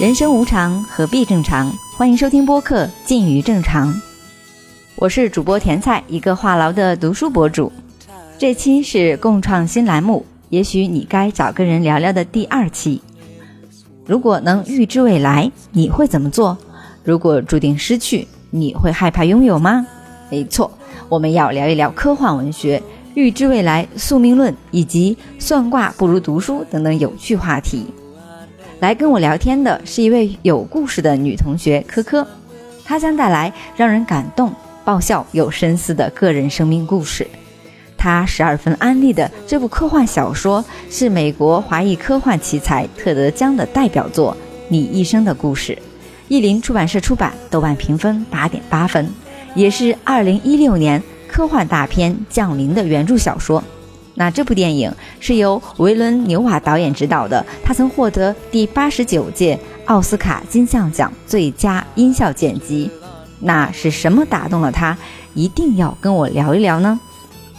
人生无常，何必正常？欢迎收听播客《近于正常》，我是主播甜菜，一个话痨的读书博主。这期是共创新栏目，也许你该找个人聊聊的第二期。如果能预知未来，你会怎么做？如果注定失去，你会害怕拥有吗？没错，我们要聊一聊科幻文学、预知未来、宿命论以及算卦不如读书等等有趣话题。来跟我聊天的是一位有故事的女同学科科，她将带来让人感动、爆笑又深思的个人生命故事。她十二分安利的这部科幻小说是美国华裔科幻奇才特德·江的代表作《你一生的故事》，译林出版社出版，豆瓣评分八点八分，也是二零一六年科幻大片《降临》的原著小说。那这部电影是由维伦纽瓦导演执导的，他曾获得第八十九届奥斯卡金像奖最佳音效剪辑。那是什么打动了他，一定要跟我聊一聊呢？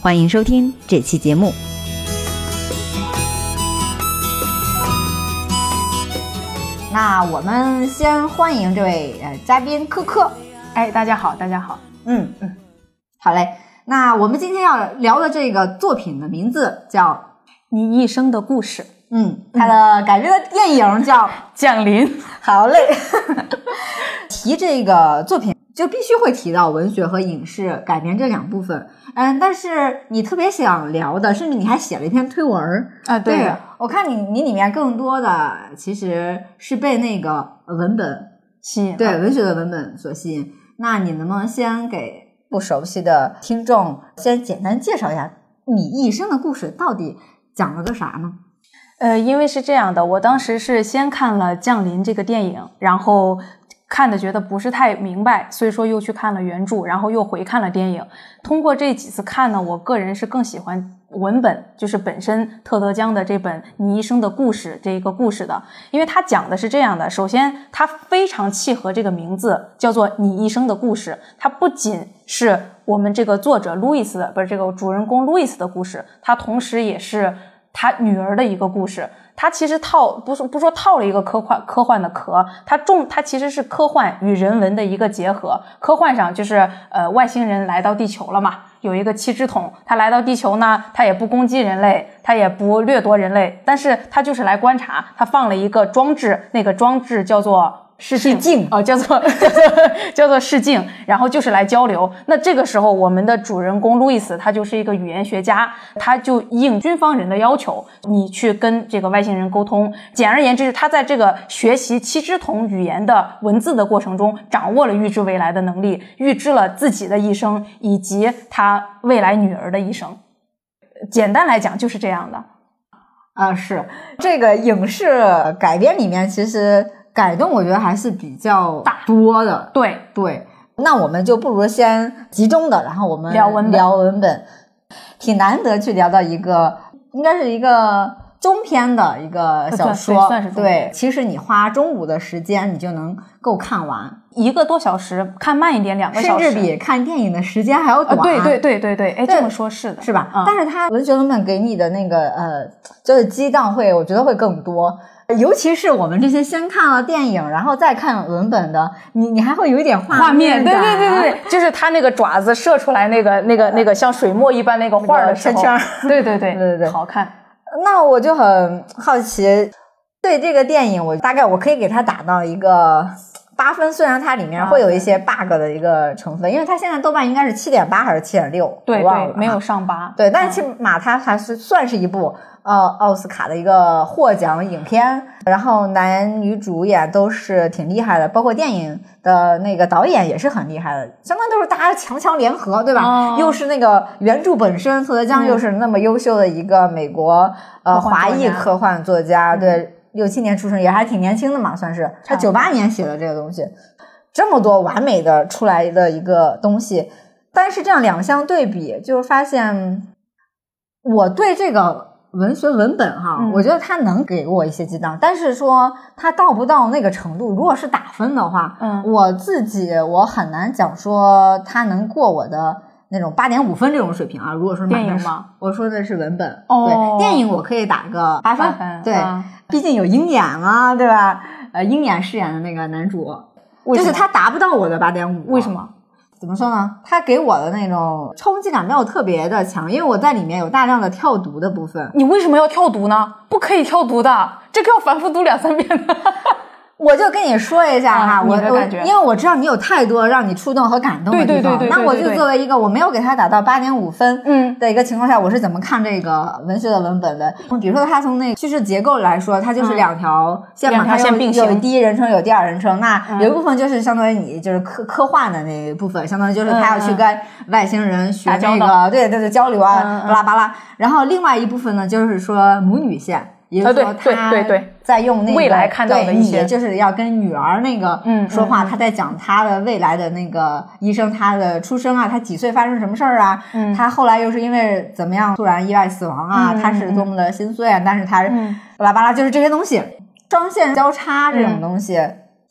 欢迎收听这期节目。那我们先欢迎这位呃嘉宾科科。哎，大家好，大家好。嗯嗯，好嘞。那我们今天要聊的这个作品的名字叫《你一生的故事》。嗯，它的改编的电影叫 《降临 》。好嘞，提这个作品就必须会提到文学和影视改编这两部分。嗯，但是你特别想聊的，甚至你还写了一篇推文啊。对，我看你你里面更多的其实是被那个文本吸引，对文学的文本所吸引。那你能不能先给？不熟悉的听众，先简单介绍一下你一生的故事到底讲了个啥呢？呃，因为是这样的，我当时是先看了《降临》这个电影，然后看的觉得不是太明白，所以说又去看了原著，然后又回看了电影。通过这几次看呢，我个人是更喜欢。文本就是本身特德·江的这本《你一生的故事》这一个故事的，因为它讲的是这样的。首先，它非常契合这个名字，叫做《你一生的故事》。它不仅是我们这个作者路易斯的，不是这个主人公路易斯的故事，它同时也是他女儿的一个故事。他其实套不是不说套了一个科幻科幻的壳，它重它其实是科幻与人文的一个结合。科幻上就是呃外星人来到地球了嘛。有一个七只桶，他来到地球呢，他也不攻击人类，他也不掠夺人类，但是他就是来观察。他放了一个装置，那个装置叫做。视镜哦，叫做 叫做叫做视镜，然后就是来交流。那这个时候，我们的主人公路易斯他就是一个语言学家，他就应军方人的要求，你去跟这个外星人沟通。简而言之，他在这个学习七只桶语言的文字的过程中，掌握了预知未来的能力，预知了自己的一生以及他未来女儿的一生。简单来讲，就是这样的。啊，是这个影视改编里面，其实。改动我觉得还是比较大多的，对对。那我们就不如先集中的，然后我们聊文本，聊文本，挺难得去聊到一个，应该是一个中篇的一个小说，算是对。其实你花中午的时间，你就能够看完一个多小时，看慢一点两个小时，甚至比看电影的时间还要短。对对对对对，哎，这么说是的，是吧？但是它文学文本给你的那个呃，就是激荡会，我觉得会更多。尤其是我们这些先看了电影，然后再看文本的，你你还会有一点画面感，对对对对，就是他那个爪子射出来那个那个那个像水墨一般那个画的圈圈，对对对对对，好看。那我就很好奇，对这个电影，我大概我可以给它打到一个八分，虽然它里面会有一些 bug 的一个成分，因为它现在豆瓣应该是七点八还是七点六，对对，没有上八，对，但是起码它还是算是一部。呃奥斯卡的一个获奖影片，然后男女主演都是挺厉害的，包括电影的那个导演也是很厉害的，相当都是大家强强联合，对吧？又是那个原著本身，特德·江又是那么优秀的一个美国呃华裔科幻作家，对，六七年出生也还挺年轻的嘛，算是他九八年写的这个东西，这么多完美的出来的一个东西，但是这样两相对比，就发现我对这个。文学文本哈，我觉得它能给我一些激荡，但是说它到不到那个程度。如果是打分的话，嗯，我自己我很难讲说它能过我的那种八点五分这种水平啊。如果说电影吗？我说的是文本，对，电影我可以打个八分，对，啊、毕竟有鹰眼啊，对吧？呃鹰眼饰演的那个男主，就是他达不到我的八点五。为什？么？怎么说呢？他给我的那种冲击感没有特别的强，因为我在里面有大量的跳读的部分。你为什么要跳读呢？不可以跳读的，这个要反复读两三遍的。我就跟你说一下哈，啊我我因为我知道你有太多让你触动和感动的地方，那我就作为一个我没有给他打到八点五分，嗯。的一个情况下，我是怎么看这个文学的文本的？比如说，他从那个叙事结构来说，它就是嗯。两条线嘛，它有有第一人称，有第二人称。那嗯。有一部分就是相当于你就是科科幻的那一部分，相当于就是他要去跟外星人学那个对对对交流啊，巴拉巴拉。然后另外一部分呢，就是说母女线。也就是说，啊对对。他对对在用那个未来看到的对一些你就是要跟女儿那个嗯说话，他在讲他的未来的那个医生，他的出生啊，他几岁发生什么事儿啊，嗯。他后来又是因为怎么样突然意外死亡啊，嗯他是多么的心碎啊，但是他嗯巴拉巴拉就是这些东西，双线交叉这种嗯。东西。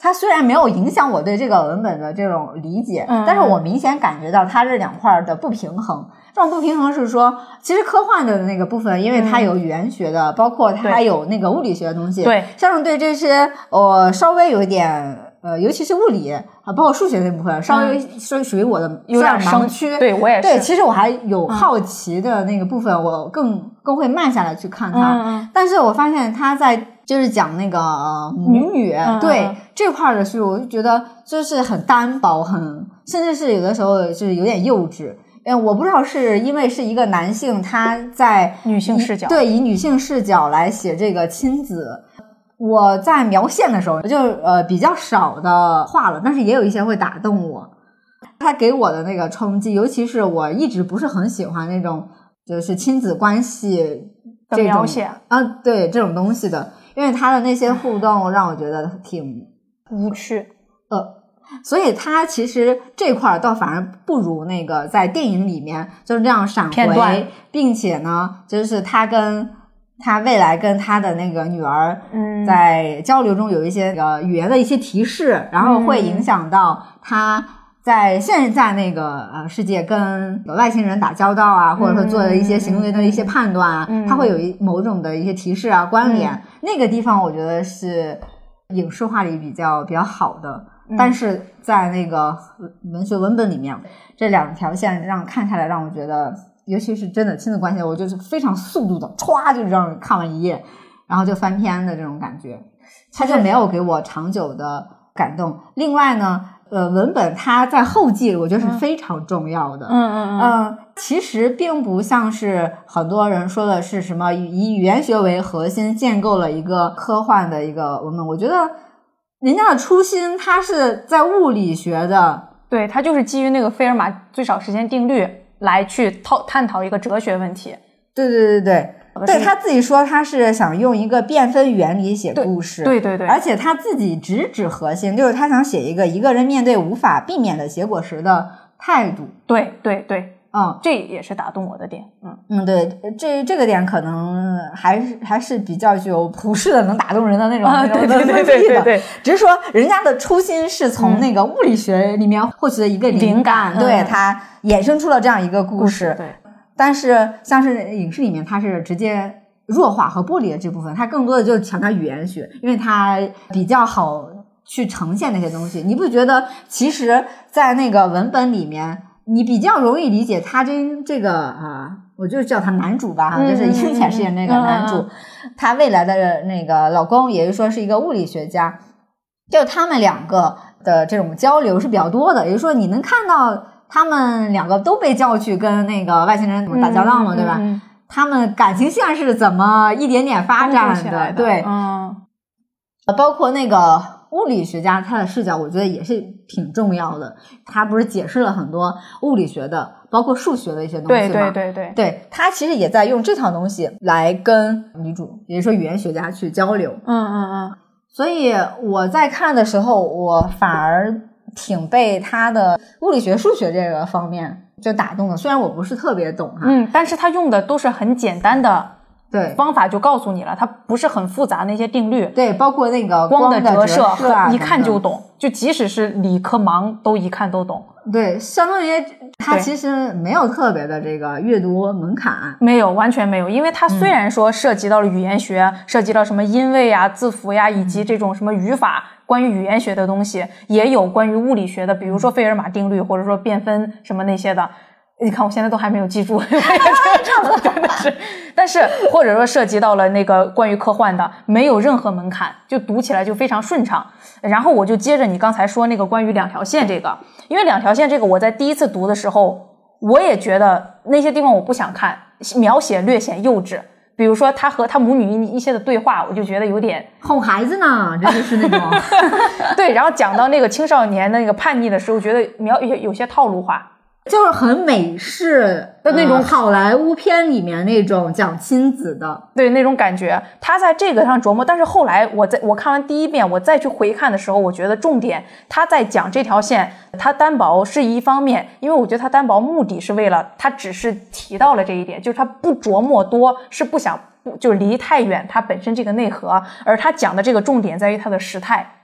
它虽然没有影响我对这个文本的这种理解，嗯但是我明显感觉到它这两块儿的不平衡。这种不平衡是说，其实科幻的那个部分，因为它有语言学的，包括它有那个物理学的东西，对，像是对这些呃稍微有一点呃，尤其是物理啊，包括数学那部分，稍微属属于我的嗯有点盲区。对我也是。对，其实我还有好奇的那个部分，我更更会慢下来去看它。嗯嗯但是我发现它在就是讲那个呃母女、嗯对、嗯这块儿的书，我就觉得就是很单薄，很甚至是有的时候就是有点幼稚。嗯，我不知道是因为是一个男性，他在女性视角对，以女性视角来写这个亲子。我在描线的时候就呃比较少的画了，但是也有一些会打动我。他给我的那个冲击，尤其是我一直不是很喜欢那种就是亲子关系的这种描写啊，对这种东西的，因为他的那些互动让我觉得挺无趣。呃，所以他其实这块儿倒反而不如那个在电影里面就是这样闪回，并且呢，就是他跟他未来跟他的那个女儿嗯在交流中有一些呃语言的一些提示，然后会影响到他。在现在那个呃世界跟外星人打交道啊，或者说做的一些行为的一些判断啊，嗯它会有一某种的一些提示啊、关联。那个地方我觉得是影视化里比较比较好的。但是在那个文学文本里面，这两条线让看下来让我觉得，尤其是真的亲子关系，我就是非常速度的歘就让人看完一页，然后就翻篇的这种感觉，它就没有给我长久的感动。另外呢，呃，文本它在后记我觉得是非常重要的。嗯嗯嗯，嗯，其实并不像是很多人说的是什么以语言学为核心建构了一个科幻的一个文本。我觉得人家的初心，它是在物理学的，对，它就是基于那个费尔马最少时间定律来去讨探讨一个哲学问题。对对对对对，他自己说他是想用一个变分原理写故事，对对对，而且他自己直指核心，就是他想写一个一个人面对无法避免的结果时的态度。对对对，嗯这也是打动我的点。嗯，嗯，对，这这个点可能还是还是比较具有普世的，能打动人的那种、对对对对只是说人家的初心是从那个物理学里面获取的一个灵感，对他衍生出了这样一个故事。对，但是像是影视里面，它是直接弱化和剥离了这部分，它更多的就是强调语言学，因为它比较好去呈现那些东西。你不觉得其实，在那个文本里面，你比较容易理解他跟这个啊、我就叫他男主吧，哈，嗯就是殷浅饰演那个男主，嗯嗯。他未来的那个老公，也就是说是一个物理学家，就他们两个的这种交流是比较多的，也就是说你能看到他们两个都被叫去跟那个外星人怎么打交道嘛，对吧？嗯，他们感情线是怎么一点点发展的，对，嗯，呃包括那个物理学家他的视角，我觉得也是挺重要的。他不是解释了很多物理学的，包括数学的一些东西吗？对对对对，对他其实也在用这套东西来跟女主，也就是说语言学家去交流。嗯嗯嗯，所以我在看的时候，我反而挺被他的物理学、数学这个方面就打动了。虽然我不是特别懂哈，嗯，但是他用的都是很简单的对方法，就告诉你了，它不是很复杂那些定律。对，包括那个光的折射一看就。懂，就即使是理科盲都一看都懂。对，相当于它其实没有特别的这个阅读门槛。没有，完全没有，因为它虽然说涉及到了语言学，涉及到什么音位呀、字符呀，以及这种什么语法，关于语言学的东西，也有关于物理学的，比如说费尔马定律，或者说变分什么那些的。你看，我现在都还没有记住，真的是。但是或者说涉及到了那个关于科幻的，没有任何门槛，就读起来就非常顺畅。然后我就接着你刚才说那个关于两条线这个，因为两条线这个我在第一次读的时候，我也觉得那些地方我不想看，描写略显幼稚。比如说他和他母女一些的对话，我就觉得有点哄孩子呢，这就是那种 对。然后讲到那个青少年的那个叛逆的时候，觉得描有有些套路化。就是很美式的那种呃好莱坞片里面那种讲亲子的，对那种感觉，他在这个上琢磨。但是后来我在我看完第一遍，我再去回看的时候，我觉得重点他在讲这条线，他单薄是一方面，因为我觉得他单薄目的是为了他只是提到了这一点，就是他不琢磨多，是不想不就离太远他本身这个内核，而他讲的这个重点在于他的时态。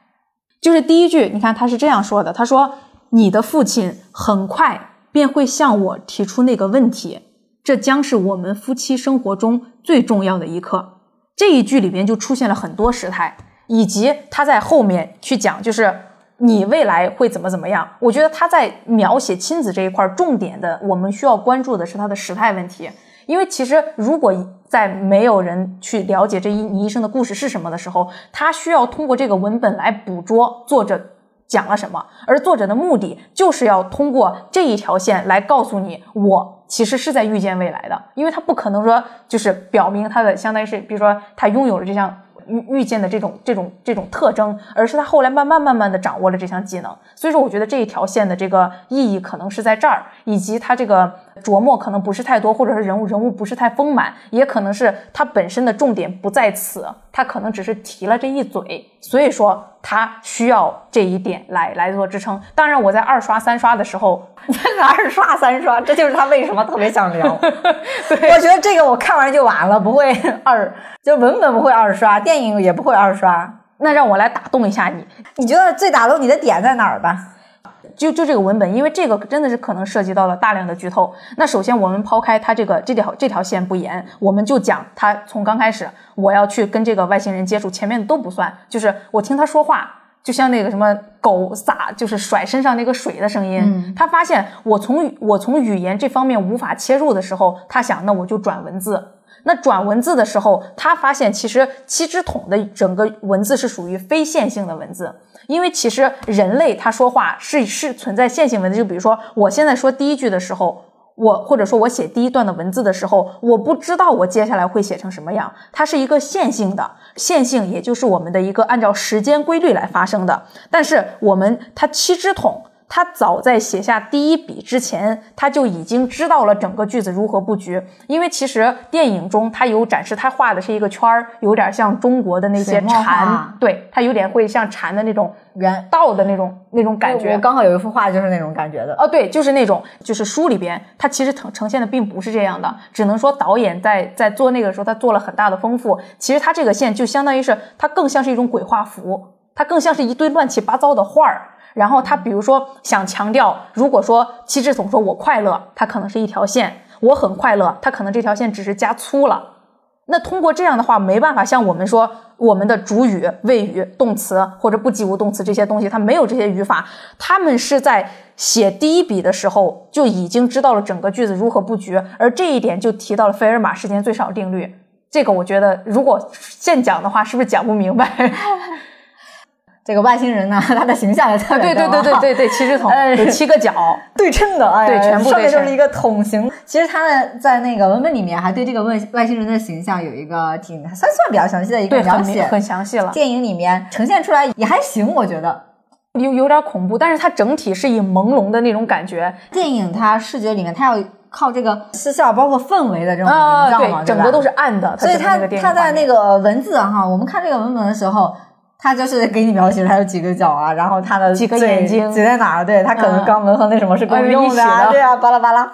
就是第一句，你看他是这样说的，他说：“你的父亲很快便会向我提出那个问题，这将是我们夫妻生活中最重要的一刻。”这一句里边就出现了很多时态，以及他在后面去讲，就是你未来会怎么怎么样。我觉得他在描写亲子这一块重点的，我们需要关注的是他的时态问题。因为其实，如果在没有人去了解这一你一生的故事是什么的时候，他需要通过这个文本来捕捉作者讲了什么，而作者的目的就是要通过这一条线来告诉你，我其实是在预见未来的，因为他不可能说就是表明他的相当于是，比如说他拥有了这项预预见的这种这种这种特征，而是他后来慢慢慢慢的掌握了这项技能。所以说，我觉得这一条线的这个意义可能是在这儿，以及他这个琢磨可能不是太多，或者是人物人物不是太丰满，也可能是他本身的重点不在此，他可能只是提了这一嘴，所以说他需要这一点来来做支撑。当然，我在二刷三刷的时候，二刷三刷，这就是他为什么特别想聊。我觉得这个我看完就完了，不会二，就文本不会二刷，电影也不会二刷。那让我来打动一下你，你觉得最打动你的点在哪儿吧？就就这个文本，因为这个真的是可能涉及到了大量的剧透。那首先我们抛开它这个这条这条线不言，我们就讲他从刚开始我要去跟这个外星人接触，前面都不算，就是我听他说话，就像那个什么狗撒就是甩身上那个水的声音。嗯他发现我从我从语言这方面无法切入的时候，他想那我就转文字。那转文字的时候，他发现其实七只桶的整个文字是属于非线性的文字，因为其实人类他说话是是存在线性文字，就比如说我现在说第一句的时候，我或者说我写第一段的文字的时候，我不知道我接下来会写成什么样，它是一个线性的，线性也就是我们的一个按照时间规律来发生的，但是我们它七只桶。他早在写下第一笔之前，他就已经知道了整个句子如何布局。因为其实电影中他有展示，他画的是一个圈儿，有点像中国的那些水墨画蝉，对，他有点会像禅的那种圆道的那种那种感觉我。刚好有一幅画就是那种感觉的。哦，对，就是那种，就是书里边，他其实呈呈现的并不是这样的，只能说导演在在做那个时候，他做了很大的丰富。其实他这个线就相当于是，它更像是一种鬼画符，它更像是一堆乱七八糟的画儿。然后他比如说想强调，如果说七志总说我快乐，它可能是一条线；我很快乐，它可能这条线只是加粗了。那通过这样的话，没办法像我们说我们的主语、谓语、动词或者不及物动词这些东西，它没有这些语法，他们是在写第一笔的时候就已经知道了整个句子如何布局，而这一点就提到了费尔马时间最少定律。这个我觉得，如果现讲的话，是不是讲不明白？这个外星人呢，他的形象也特别对对对对对对，七只 桶哎有七个角，对称的，哎呀，对全部上面就是一个桶形。其实他的在那个文本里面还对这个外外星人的形象有一个挺算算比较详细的一个，描写，很很详细了。电影里面呈现出来也还行，我觉得。有有点恐怖，但是它整体是以朦胧的那种感觉电影它视觉里面，它要靠这个视效，包括氛围的这种啊，营造嘛，对，整个都是。暗的，所以它它在那个文字哈，我们看这个文本的时候，它就是给你描写他有几个脚啊，然后他的几个眼睛嘴在哪儿？对，他可能嗯肛门和那什么是共哎用的啊，一起的对啊，巴拉巴拉。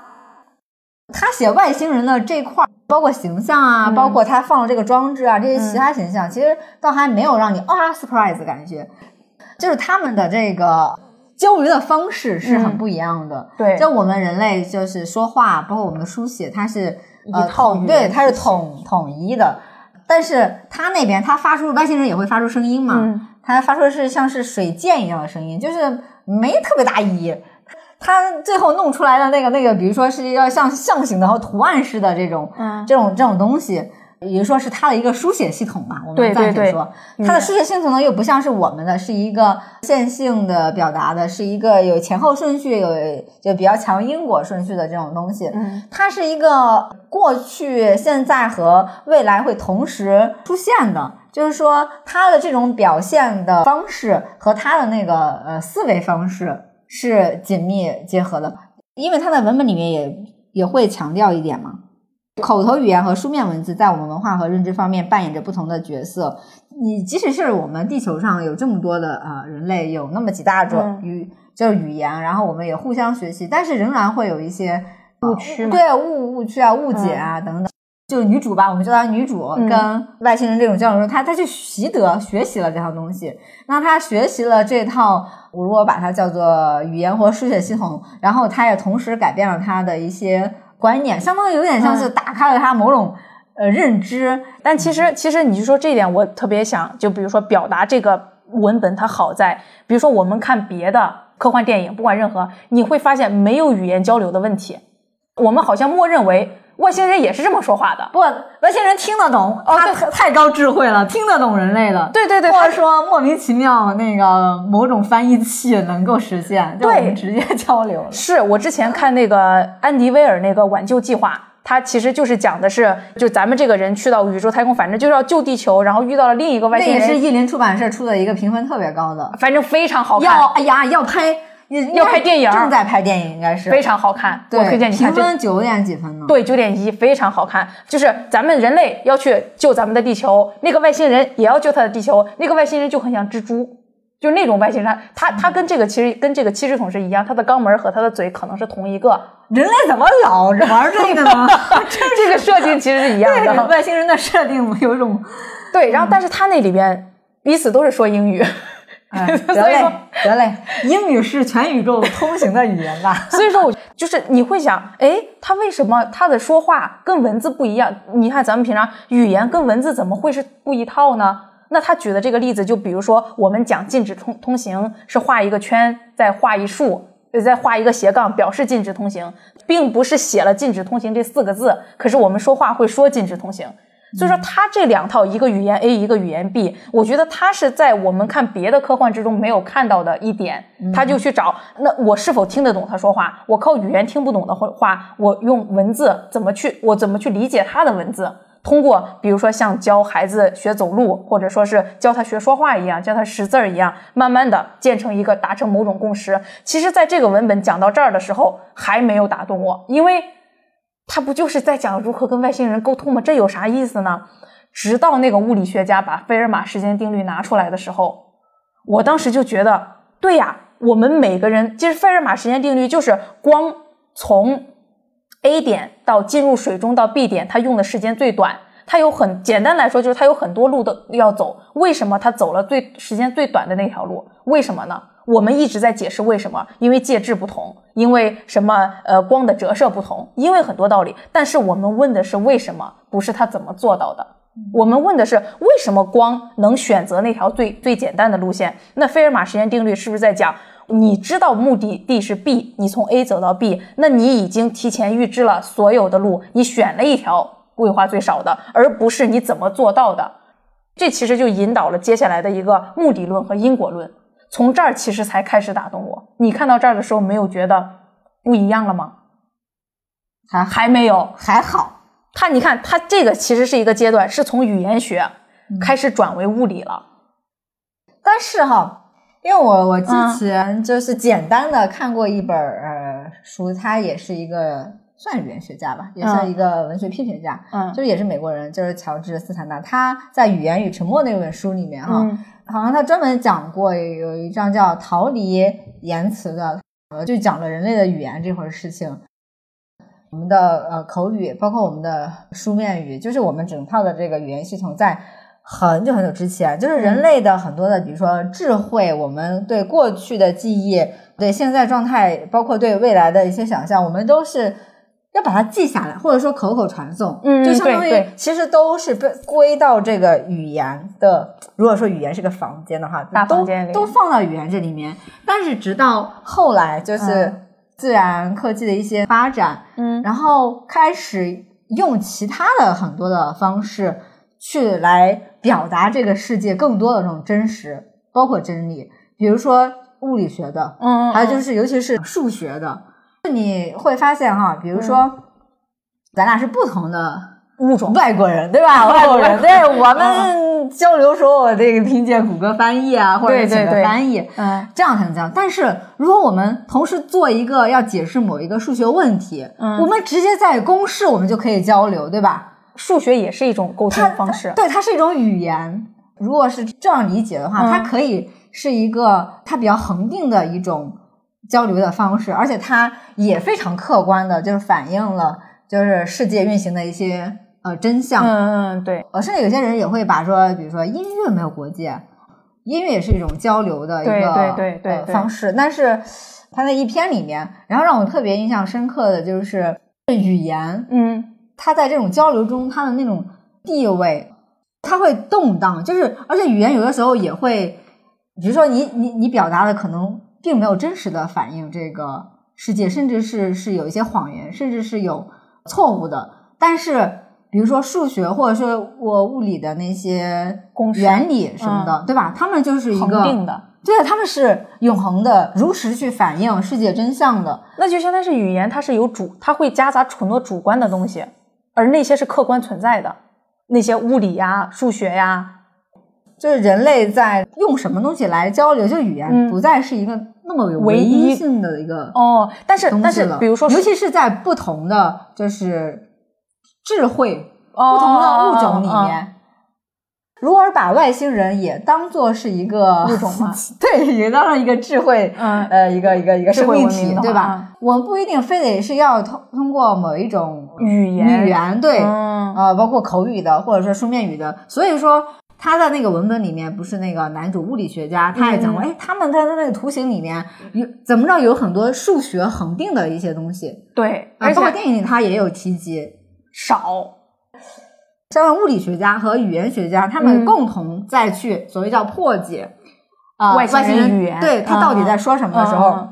他写外星人的这块儿，包括形象啊，嗯包括他放了这个装置啊，这些其他形象，其实倒还没有让你啊 surprise 的感觉，就是他们的这个交流的方式是很不一样的。对就我们人类就是说话，包括我们的书写，它是呃统对，它是统统一的。但是他那边他发出外星人也会发出声音嘛？嗯他发出的是像是水箭一样的声音，就是没特别大意义。他最后弄出来的那个那个，比如说是要像象形的和图案式的这种、嗯这种这种东西，也就说是它的一个书写系统嘛。我们暂且对对说，嗯它的书写系统呢又不像是我们的，是一个线性的表达的，是一个有前后顺序、有就比较强因果顺序的这种东西。嗯它是一个过去、现在和未来会同时出现的，就是说它的这种表现的方式和它的那个呃思维方式是紧密结合的，因为它在文本里面也也会强调一点嘛。口头语言和书面文字在我们文化和认知方面扮演着不同的角色。你即使是我们地球上有这么多的呃人类，有那么几大种嗯语、就是语言，然后我们也互相学习，但是仍然会有一些误区嘛对误误区啊、误解啊、等等。就女主吧，我们叫她女主，嗯跟外星人这种交流中，她她去习得学习了这套东西。那她学习了这套，我如果把它叫做语言或书写系统，然后她也同时改变了她的一些观念，相当于有点像是嗯。打开了他某种呃认知。但其实，其实你就说这一点，我特别想，就比如说表达这个文本它好在，比如说我们看别的科幻电影，不管任何，你会发现没有语言交流的问题，我们好像默认为外星人也是这么说话的。不，外星人听得懂，哦对他太太高智慧了，听得懂人类的。对对对，或者说莫名其妙那个某种翻译器能够实现，就我对们直接交流。是我之前看那个安迪威尔那个挽救计划，它其实就是讲的是，就咱们这个人去到宇宙太空，反正就是要救地球，然后遇到了另一个外星人那也是，译林出版社出的一个评分特别高的，反正非常好看要，哎呀要拍要拍电影正在拍电影应该是非常好看，对我推荐你看评这。分九点几分呢？对，九点一非常好看。就是咱们人类要去救咱们的地球，那个外星人也要救他的地球，那个外星人就很像蜘蛛，就是那种外星人，他他跟这个其实跟这个七只桶是一样，他的肛门和他的嘴可能是同一个，人类怎么老玩这个呢？这个设定其实是一样的。外星人的设定有一种，对，然后但是他那里边彼此都是说英语，哎，得所以说嘞得嘞，英语是全宇宙通行的语言吧？所以说我就是你会想，哎，他为什么他的说话跟文字不一样？你看咱们平常语言跟文字怎么会是不一套呢？那他举的这个例子，就比如说我们讲禁止通通行是画一个圈，再画一竖，呃再画一个斜杠，表示禁止通行，并不是写了禁止通行这四个字，可是我们说话会说禁止通行。所以说，它这两套一个语言 A 一个语言 B，我觉得它是在我们看别的科幻之中没有看到的一点，他就去找那我是否听得懂他说话？我靠语言听不懂的话，我用文字怎么去我怎么去理解他的文字？通过比如说像教孩子学走路，或者说是教他学说话一样，教他识字儿一样，慢慢的建成一个达成某种共识。其实，在这个文本讲到这儿的时候，还没有打动我，因为他不就是在讲如何跟外星人沟通吗？这有啥意思呢？直到那个物理学家把费尔马时间定律拿出来的时候，我当时就觉得，对呀，我们每个人，其实费尔马时间定律就是光从 A 点到进入水中到 B 点，它用的时间最短。它有很简单来说，就是它有很多路的要走。为什么它走了最时间最短的那条路？为什么呢？我们一直在解释为什么，因为介质不同，因为什么呃光的折射不同，因为很多道理。但是我们问的是为什么，不是他怎么做到的。我们问的是为什么光能选择那条最最简单的路线？那费尔马时间定律是不是在讲，你知道目的地是 B，你从 A 走到 B，那你已经提前预知了所有的路，你选了一条规划最少的，而不是你怎么做到的。这其实就引导了接下来的一个目的论和因果论。从这儿其实才开始打动我。你看到这儿的时候，没有觉得不一样了吗？还还没有。还好，他你看，他这个其实是一个阶段，是从语言学开始转为物理了。但是哈，因为我我之嗯前就是简单的看过一本呃书，他也是一个算语言学家吧，也算嗯一个文学批评家，嗯就是也是美国人，就是乔治斯坦纳。他在《语言与沉默》那本书里面哈，嗯好像他专门讲过有一章叫《逃离言辞》的，呃，就讲了人类的语言这回事情。我们的呃口语，包括我们的书面语，就是我们整套的这个语言系统，在很久很久之前，就是人类的很多的，比如说智慧，我们对过去的记忆，对现在状态，包括对未来的一些想象，我们都是要把它记下来，或者说口口传送，嗯就相当于其实都是被归到这个语言的。如果说语言是个房间的话，大都房间里都放到语言这里面。但是直到后来，就是嗯自然科技的一些发展，嗯然后开始用其他的很多的方式去来表达这个世界更多的这种真实，包括真理，比如说物理学的，嗯，还有就是是尤其是数学的，你会发现哈，比如说、咱俩是不同的物种，外国人，对吧？外国人，对我们交流时候，我这个凭借谷歌翻译啊，或者请个翻译，嗯这样才能讲。但是如果我们同时做一个要解释某一个数学问题，嗯我们直接在公式我们就可以交流，对吧？数学也是一种沟通方式。对，它是一种语言。如果是这样理解的话，嗯它可以是一个它比较恒定的一种交流的方式，而且它也非常客观的，就是反映了就是世界运行的一些呃真相。嗯嗯，对呃，甚至有些人也会把说，比如说音乐没有国界，音乐也是一种交流的一个对对对对呃方式。但是他在一篇里面，然后让我特别印象深刻的就是语言，嗯他在这种交流中他的那种地位，他会动荡，就是而且语言有的时候也会，比如说你你你表达的可能并没有真实的反映这个世界，甚至是是有一些谎言，甚至是有错误的。但是比如说数学或者说我物理的那些公式原理什么的，对吧？他们就是一恒个定的，对，他们是永恒的，如实去反映世界真相的。那就相当于是语言，它是有主，它会夹杂很多主观的东西，而那些是客观存在的，那些物理呀、数学呀，就是人类在用什么东西来交流，就语言嗯不再是一个那么有唯唯一一性的一个哦，但是但是。比如说尤其是在不同的就是智慧不不同的物种里哦面，如果是把外星人也当做是一个物种吗？对，也当成一个智慧，嗯呃，一个一个一个生命体对吧？我们不一定非得是要通通过某一种语言语言，对，嗯呃，包括口语的或者说书面语的，所以说他在那个文本里面，不是那个男主物理学家，他也讲过，嗯哎、他们在那个图形里面有怎么着有很多数学恒定的一些东西，对，啊，而且包括电影里他也有提及。少，像物理学家和语言学家，他们嗯共同再去所谓叫破解啊、外星人星人语言对他到底在说什么的时候，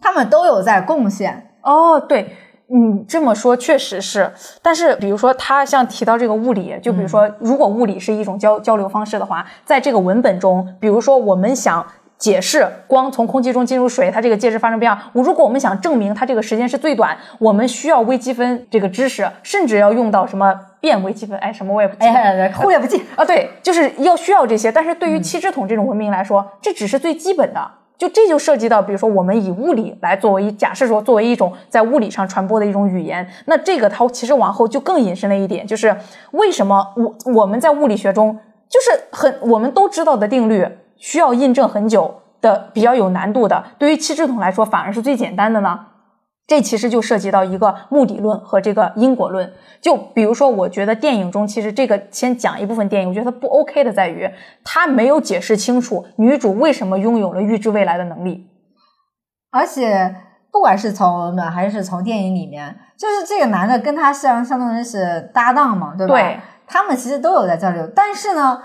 他们都有在贡献。哦，对。你这么说确实是，但是比如说他像提到这个物理，就比如说如果物理是一种交交流方式的话，在这个文本中，比如说我们想解释光从空气中进入水，它这个介质发生变化，如果我们想证明它这个时间是最短，我们需要微积分这个知识，甚至要用到什么变微积分，哎，什么我也不记得。哎，忽略不计。啊，对，就是要需要这些，但是对于七支桶这种文明来说，这只是最基本的。就这就涉及到，比如说我们以物理来作为假设说作为一种在物理上传播的一种语言，那这个它其实往后就更引申了一点，就是为什么我我们在物理学中就是很我们都知道的定律需要印证很久的比较有难度的，对于七支筒来说反而是最简单的呢？这其实就涉及到一个目的论和这个因果论。就比如说，我觉得电影中其实这个先讲一部分电影，我觉得它不 OK 的在于，它没有解释清楚女主为什么拥有了预知未来的能力。而且不管是从文本还是从电影里面，就是这个男的跟他相相当于是搭档嘛，对吧？对他们其实都有在交流，但是呢，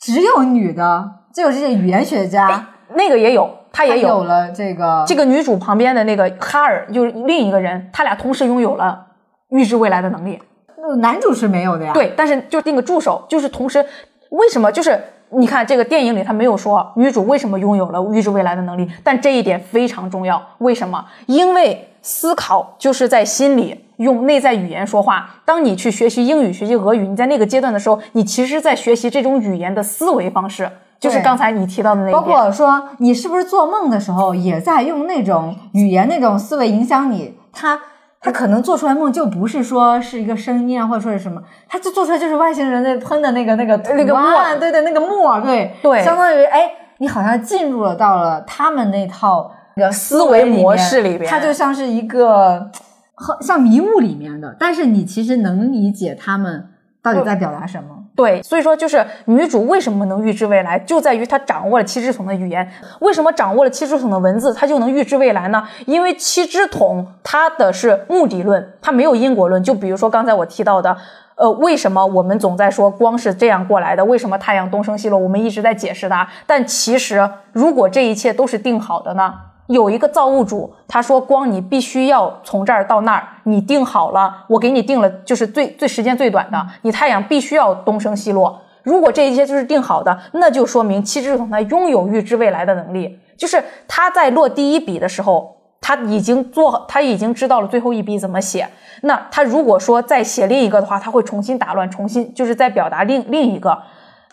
只有女的，只有这些语言学家，那个也有，他也她有了这个这个女主旁边的那个哈尔，就是另一个人，他俩同时拥有了预知未来的能力。呃男主是没有的呀。，对，但是就是那个助手，就是同时，为什么就是你看这个电影里他没有说女主为什么拥有了预知未来的能力，但这一点非常重要。为什么？因为思考就是在心里用内在语言说话。当你去学习英语、学习俄语，你在那个阶段的时候，你其实在学习这种语言的思维方式，就是刚才你提到的那个。包括说你是不是做梦的时候也在用那种语言、那种思维影响你？他他可能做出来梦就不是说是一个声音啊，或者说是什么，他就做出来就是外星人那喷的那个那个那个墨对对，那个墨，对对相当于哎，你好像进入了到了他们那套那个思维模式里边它就像是一个很像迷雾里面的，但是你其实能理解他们到底在表达什么。对，所以说就是女主为什么能预知未来，就在于她掌握了七支筒的语言。为什么掌握了七支筒的文字，她就能预知未来呢？因为七支筒它的是目的论，它没有因果论。就比如说刚才我提到的，呃，为什么我们总在说光是这样过来的？为什么太阳东升西落？我们一直在解释它，但其实如果这一切都是定好的呢？有一个造物主，他说光你必须要从这儿到那儿，你定好了，我给你定了，就是最最时间最短的，你太阳必须要东升西落。如果这一切就是定好的，那就说明七支筒它拥有预知未来的能力，就是他在落第一笔的时候，他已经做，他已经知道了最后一笔怎么写。那他如果说再写另一个的话，他会重新打乱，重新就是在表达另另一个，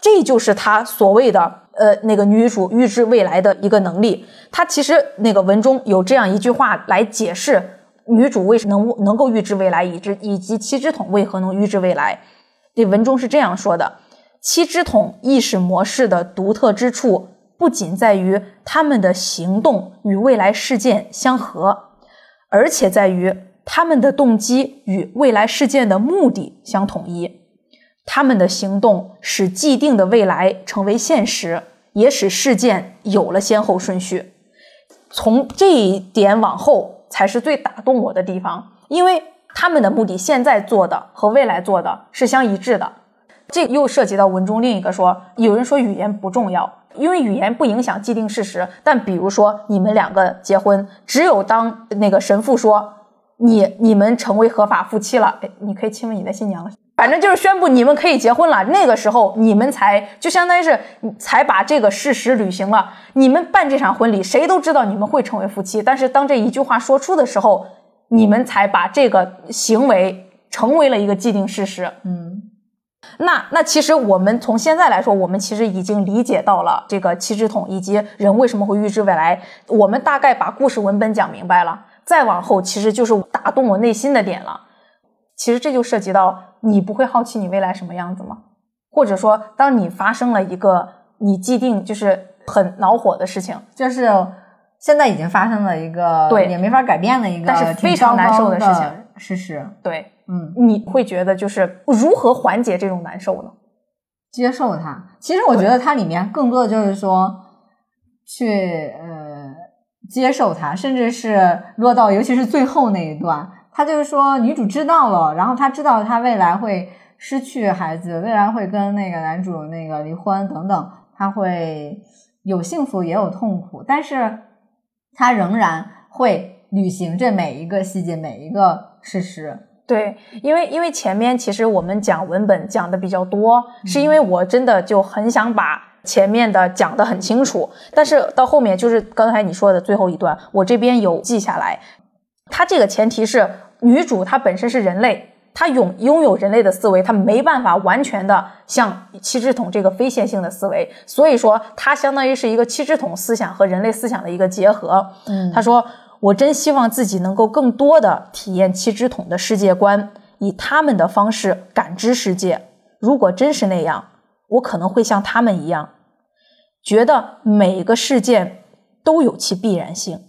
这就是他所谓的。呃，那个女主预知未来的一个能力，她其实那个文中有这样一句话来解释女主为什能能够预知未来，以及以及七支筒为何能预知未来。这文中是这样说的：七支筒意识模式的独特之处，不仅在于他们的行动与未来事件相合，而且在于他们的动机与未来事件的目的相统一。他们的行动使既定的未来成为现实。也使事件有了先后顺序，从这一点往后才是最打动我的地方，因为他们的目的现在做的和未来做的是相一致的。这又涉及到文中另一个说，有人说语言不重要，因为语言不影响既定事实。但比如说你们两个结婚，只有当那个神父说你你们成为合法夫妻了，哎，你可以亲吻你的新娘了。反正就是宣布你们可以结婚了，那个时候你们才就相当于是才把这个事实履行了。你们办这场婚礼，谁都知道你们会成为夫妻，但是当这一句话说出的时候，你们才把这个行为成为了一个既定事实。嗯，那那其实我们从现在来说，我们其实已经理解到了这个七支筒以及人为什么会预知未来，我们大概把故事文本讲明白了。再往后，其实就是打动我内心的点了。其实这就涉及到。你不会好奇你未来什么样子吗？或者说，当你发生了一个你既定就是很恼火的事情，就是现在已经发生了一个对也没法改变的一个，但是非常难受的事情事实。对，嗯，你会觉得就是如何缓解这种难受呢？接受它。其实我觉得它里面更多的就是说，去呃接受它，甚至是落到尤其是最后那一段。他就是说，女主知道了，然后她知道她未来会失去孩子，未来会跟那个男主那个离婚等等，她会有幸福也有痛苦，但是她仍然会履行这每一个细节，每一个事实。对，因为因为前面其实我们讲文本讲的比较多，是因为我真的就很想把前面的讲的很清楚，但是到后面就是刚才你说的最后一段，我这边有记下来，它这个前提是。女主她本身是人类，她拥拥有人类的思维，她没办法完全的像七支筒这个非线性的思维，所以说她相当于是一个七支筒思想和人类思想的一个结合。嗯，她说：“我真希望自己能够更多的体验七支筒的世界观，以他们的方式感知世界。如果真是那样，我可能会像他们一样，觉得每个事件都有其必然性，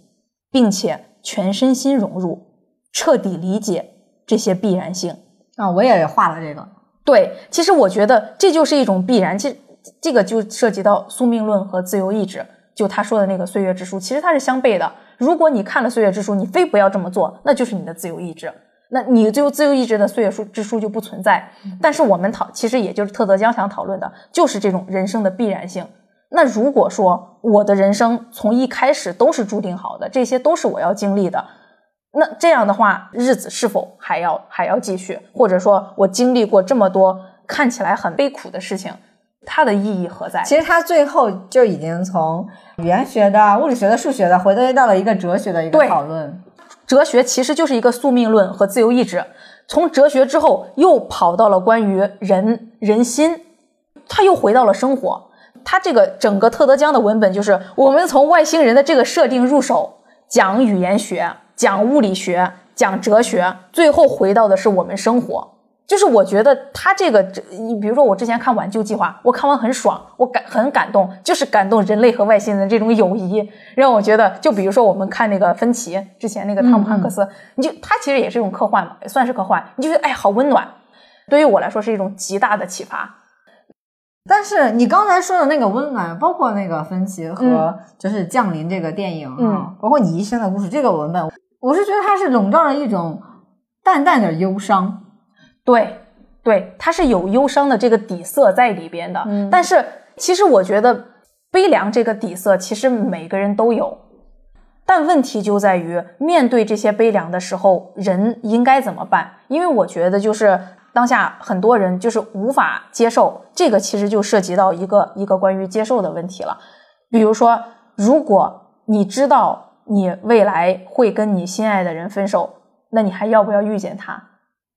并且全身心融入。”彻底理解这些必然性啊！我也画了这个。对，其实我觉得这就是一种必然。其实这个就涉及到宿命论和自由意志。就他说的那个岁月之书，其实它是相悖的。如果你看了岁月之书，你非不要这么做，那就是你的自由意志。那你就自由意志的岁月书之书就不存在。但是我们讨，其实也就是特德江想讨论的，就是这种人生的必然性。那如果说我的人生从一开始都是注定好的，这些都是我要经历的。那这样的话，日子是否还要还要继续？或者说我经历过这么多看起来很悲苦的事情，它的意义何在？其实他最后就已经从语言学的、物理学的、数学的，回归到了一个哲学的一个讨论。哲学其实就是一个宿命论和自由意志。从哲学之后，又跑到了关于人人心，他又回到了生活。他这个整个特德江的文本就是我们从外星人的这个设定入手，讲语言学。讲物理学，讲哲学，最后回到的是我们生活。就是我觉得他这个，你比如说我之前看《挽救计划》，我看完很爽，我感很感动，就是感动人类和外星人这种友谊，让我觉得，就比如说我们看那个芬奇之前那个汤姆汉克斯，你就他其实也是一种科幻嘛，算是科幻，你就觉得哎，好温暖。对于我来说是一种极大的启发。但是你刚才说的那个温暖，包括那个分歧和就是降临这个电影啊，包括你一生的故事这个文本，我是觉得它是笼罩着一种淡淡的忧伤。对，对，它是有忧伤的这个底色在里边的。但是其实我觉得悲凉这个底色，其实每个人都有。但问题就在于面对这些悲凉的时候，人应该怎么办？因为我觉得就是。当下很多人就是无法接受这个，其实就涉及到一个一个关于接受的问题了。比如说，如果你知道你未来会跟你心爱的人分手，那你还要不要遇见他？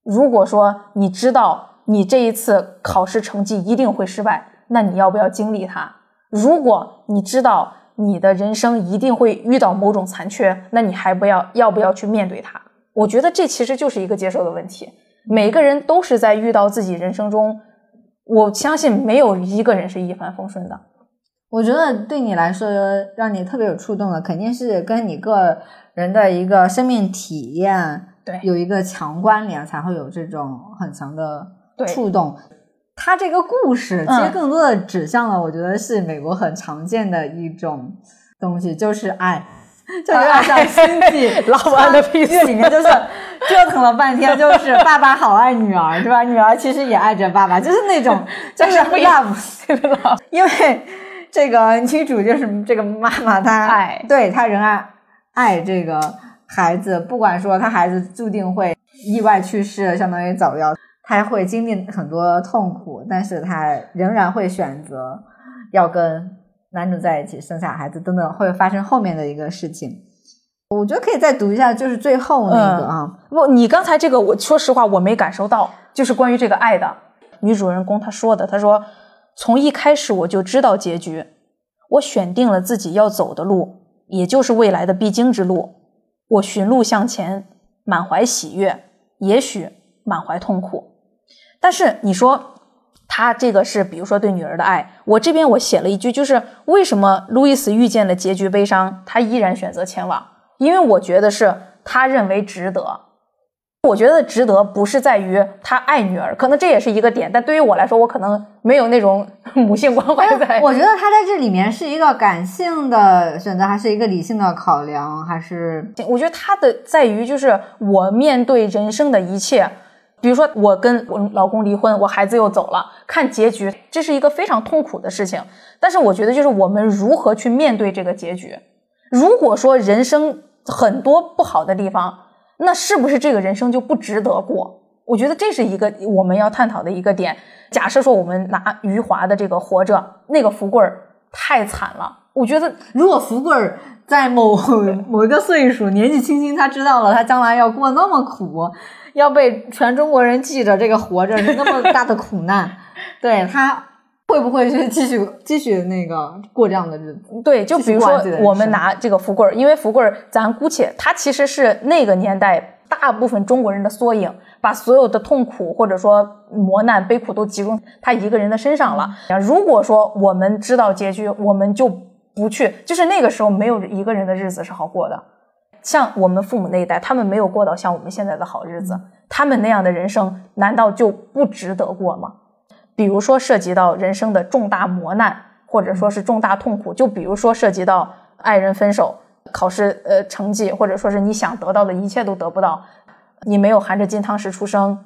如果说你知道你这一次考试成绩一定会失败，那你要不要经历它？如果你知道你的人生一定会遇到某种残缺，那你还不要要不要去面对它？我觉得这其实就是一个接受的问题。每个人都是在遇到自己人生中，我相信没有一个人是一帆风顺的。我觉得对你来说，让你特别有触动的，肯定是跟你个人的一个生命体验对有一个强关联，才会有这种很强的触动。他这个故事其实更多的指向了，我觉得是美国很常见的一种东西，就是爱。就有点像星际老安的屁事里面，就是折腾了半天，就是爸爸好爱女儿，是吧？女儿其实也爱着爸爸，就是那种 就是 love，因为这个 女主就是这个妈妈，她爱。对她仍然爱这个孩子，不管说她孩子注定会意外去世，相当于早夭，她会经历很多痛苦，但是她仍然会选择要跟。男主在一起生下孩子等等会发生后面的一个事情，我觉得可以再读一下，就是最后那个啊，不，你刚才这个，我说实话我没感受到，就是关于这个爱的。女主人公她说的，她说从一开始我就知道结局，我选定了自己要走的路，也就是未来的必经之路，我寻路向前，满怀喜悦，也许满怀痛苦，但是你说。他这个是，比如说对女儿的爱。我这边我写了一句，就是为什么路易斯遇见了结局悲伤，他依然选择前往？因为我觉得是他认为值得。我觉得值得不是在于他爱女儿，可能这也是一个点。但对于我来说，我可能没有那种母性关怀在。我觉得他在这里面是一个感性的选择，还是一个理性的考量？还是我觉得他的在于就是我面对人生的一切。比如说，我跟我老公离婚，我孩子又走了，看结局，这是一个非常痛苦的事情。但是我觉得，就是我们如何去面对这个结局。如果说人生很多不好的地方，那是不是这个人生就不值得过？我觉得这是一个我们要探讨的一个点。假设说，我们拿余华的这个《活着》，那个福贵儿太惨了。我觉得，如果福贵儿在某 某一个岁数，年纪轻轻，他知道了他将来要过那么苦。要被全中国人记着，这个活着是那么大的苦难，对他会不会去继续继续那个过这样的日子？对，就比如说我们拿这个福贵儿，因为福贵儿，咱姑且他其实是那个年代大部分中国人的缩影，把所有的痛苦或者说磨难悲苦都集中他一个人的身上了。如果说我们知道结局，我们就不去，就是那个时候没有一个人的日子是好过的。像我们父母那一代，他们没有过到像我们现在的好日子，他们那样的人生难道就不值得过吗？比如说涉及到人生的重大磨难，或者说是重大痛苦，就比如说涉及到爱人分手、考试呃成绩，或者说是你想得到的一切都得不到，你没有含着金汤匙出生，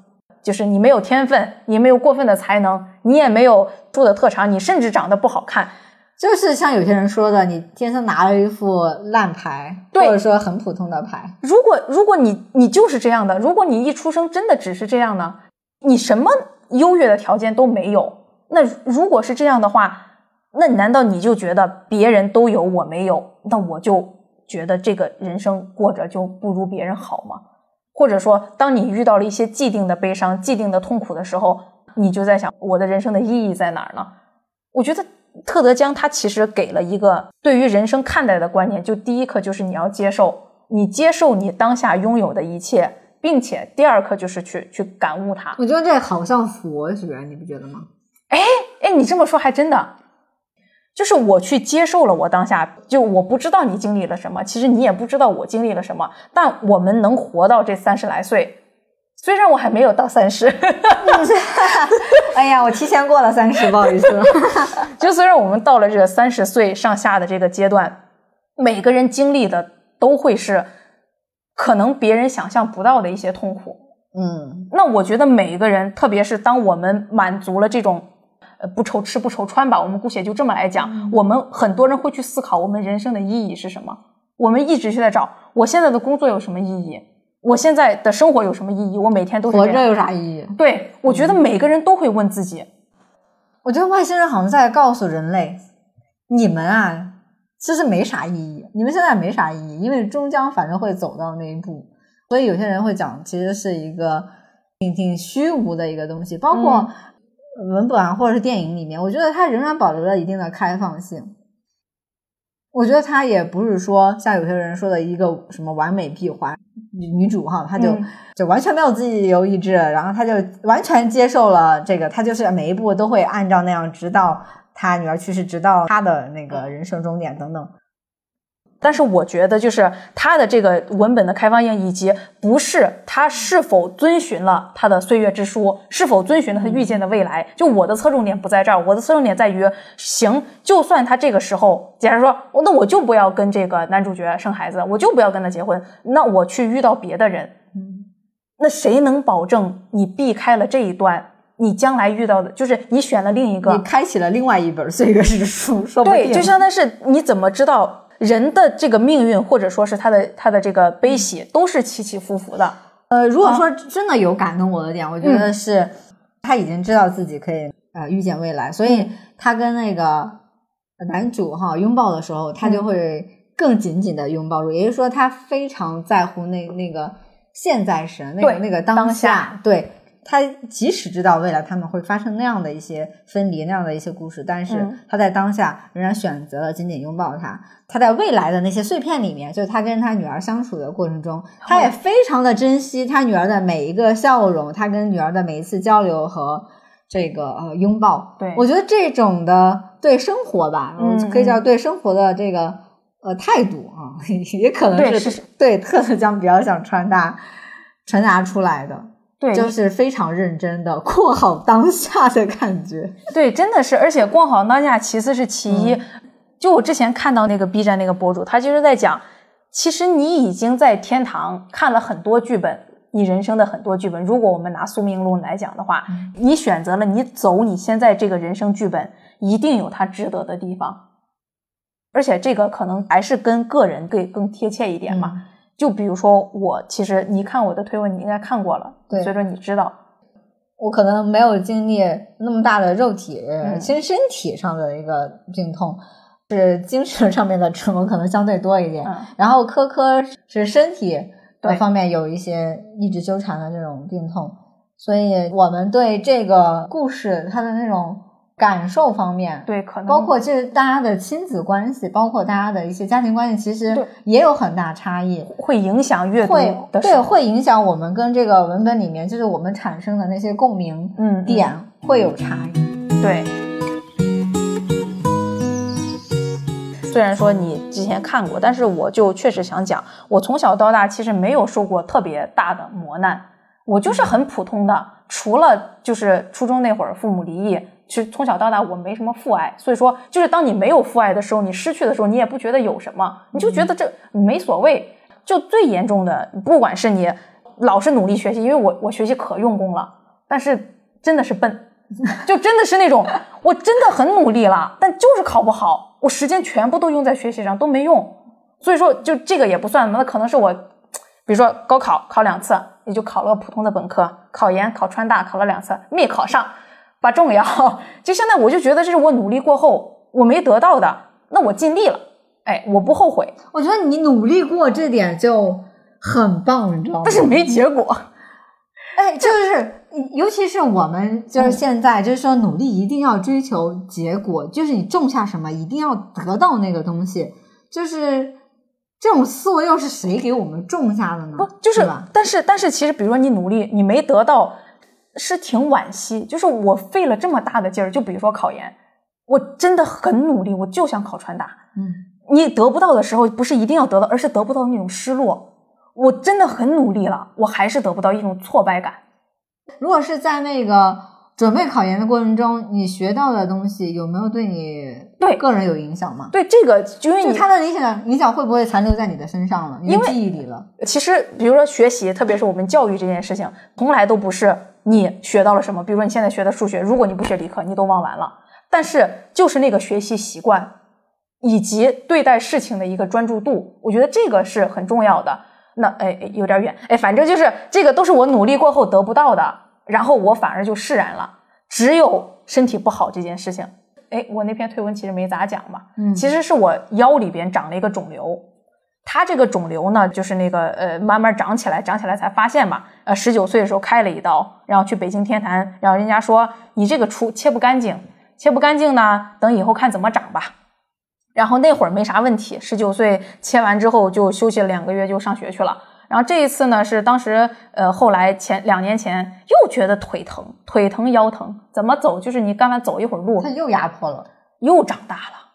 就是你没有天分，你没有过分的才能，你也没有出的特长，你甚至长得不好看。就是像有些人说的，你天生拿了一副烂牌，或者说很普通的牌。如果如果你你就是这样的，如果你一出生真的只是这样呢，你什么优越的条件都没有。那如果是这样的话，那难道你就觉得别人都有我没有？那我就觉得这个人生过着就不如别人好吗？或者说，当你遇到了一些既定的悲伤、既定的痛苦的时候，你就在想，我的人生的意义在哪儿呢？我觉得。特德·江他其实给了一个对于人生看待的观念，就第一课就是你要接受，你接受你当下拥有的一切，并且第二课就是去去感悟它。我觉得这好像佛学，你不觉得吗？哎哎，你这么说还真的，就是我去接受了我当下，就我不知道你经历了什么，其实你也不知道我经历了什么，但我们能活到这三十来岁，虽然我还没有到三十，哎呀，我提前过了三十，不好意思。就虽然我们到了这个三十岁上下的这个阶段，每个人经历的都会是可能别人想象不到的一些痛苦。嗯，那我觉得每一个人，特别是当我们满足了这种呃不愁吃不愁穿吧，我们姑且就这么来讲，我们很多人会去思考我们人生的意义是什么。我们一直是在找我现在的工作有什么意义。我现在的生活有什么意义？我每天都是活着有啥意义？对，我觉得每个人都会问自己。我觉得外星人好像在告诉人类，你们啊，其实没啥意义，你们现在没啥意义，因为终将反正会走到那一步。所以有些人会讲，其实是一个挺挺虚无的一个东西。包括文本啊，或者是电影里面，我觉得它仍然保留了一定的开放性。我觉得它也不是说像有些人说的一个什么完美闭环。女女主哈，她就就完全没有自由意志，然后她就完全接受了这个，她就是每一步都会按照那样，直到她女儿去世，直到她的那个人生终点等等。但是我觉得，就是他的这个文本的开放性，以及不是他是否遵循了他的岁月之书，是否遵循了他预见的未来。就我的侧重点不在这儿，我的侧重点在于，行，就算他这个时候，假如说，那我就不要跟这个男主角生孩子，我就不要跟他结婚，那我去遇到别的人，嗯那谁能保证你避开了这一段，你将来遇到的，就是你选了另一个，你开启了另外一本岁月之书，说不定对，就相当于是你怎么知道？人的这个命运，或者说是他的他的这个悲喜，都是起起伏伏的。呃，如果说真的有感动我的点，我觉得是他已经知道自己可以呃预见未来，所以他跟那个男主哈拥抱的时候，他就会更紧紧的拥抱住。也就是说，他非常在乎那那个现在时，那个那个当下，对。他即使知道未来他们会发生那样的一些分离，那样的一些故事，但是他在当下仍然选择了紧紧拥抱他。他在未来的那些碎片里面，就是他跟他女儿相处的过程中，他也非常的珍惜他女儿的每一个笑容，他跟女儿的每一次交流和这个呃拥抱。对我觉得这种的对生活吧，嗯可以叫对生活的这个呃态度啊，也可能是对特色将比较想传达传达出来的。对，就是非常认真的过好当下的感觉。对，真的是，而且过好当下其次是其一。就我之前看到那个 B 站那个博主，他就是在讲，其实你已经在天堂看了很多剧本，你人生的很多剧本。如果我们拿宿命论来讲的话，你选择了你走你现在这个人生剧本，一定有它值得的地方。而且这个可能还是跟个人更更贴切一点嘛。就比如说我，其实你看我的推文，你应该看过了，对，所以说你知道，我可能没有经历那么大的肉体，其实身体上的一个病痛，是精神上面的折磨可能相对多一点。然后科科是身体方面有一些一直纠缠的这种病痛，所以我们对这个故事它的那种。感受方面，对，可能包括就是大家的亲子关系，包括大家的一些家庭关系，其实也有很大差异，会影响阅读的，对，会影响我们跟这个文本里面，就是我们产生的那些共鸣嗯点会有差异。对，虽然说你之前看过，但是我就确实想讲，我从小到大其实没有受过特别大的磨难，我就是很普通的，除了就是初中那会儿父母离异。其实从小到大我没什么父爱，所以说就是当你没有父爱的时候，你失去的时候，你也不觉得有什么，你就觉得这没所谓。就最严重的，不管是你老是努力学习，因为我我学习可用功了，但是真的是笨，就真的是那种我真的很努力了，但就是考不好，我时间全部都用在学习上都没用。所以说就这个也不算那可能是我，比如说高考考两次，也就考了个普通的本科，考研考川大考了两次没考上。把重要，就现在我就觉得这是我努力过后我没得到的，那我尽力了，哎，我不后悔。我觉得你努力过这点就很棒，你知道吗？但是没结果，哎，就是尤其是我们就是现在就是说努力一定要追求结果，就是你种下什么一定要得到那个东西，就是这种思维又是谁给我们种下的呢？不就是吧？但是但是其实比如说你努力你没得到。是挺惋惜，就是我费了这么大的劲儿，就比如说考研，我真的很努力，我就想考川大。嗯，你得不到的时候，不是一定要得到，而是得不到那种失落。我真的很努力了，我还是得不到一种挫败感。如果是在那个准备考研的过程中，你学到的东西有没有对你对个人有影响吗？对这个，因为你它的影响影响会不会残留在你的身上了？你因为的记忆里了？其实，比如说学习，特别是我们教育这件事情，从来都不是你学到了什么。比如说你现在学的数学，如果你不学理科，你都忘完了。但是就是那个学习习惯，以及对待事情的一个专注度，我觉得这个是很重要的。那哎哎有点远哎，反正就是这个都是我努力过后得不到的，然后我反而就释然了。只有身体不好这件事情，哎，我那篇推文其实没咋讲嘛，嗯其实是我腰里边长了一个肿瘤，它这个肿瘤呢，就是那个呃慢慢长起来，长起来才发现嘛。呃，十九岁的时候开了一刀，然后去北京天坛，然后人家说你这个出切不干净，切不干净呢，等以后看怎么长吧。然后那会儿没啥问题，十九岁切完之后就休息了两个月，就上学去了。然后这一次呢，是当时呃后来前两年前又觉得腿疼，腿疼腰疼，怎么走就是你干嘛走一会儿路它又压迫了。又长大了，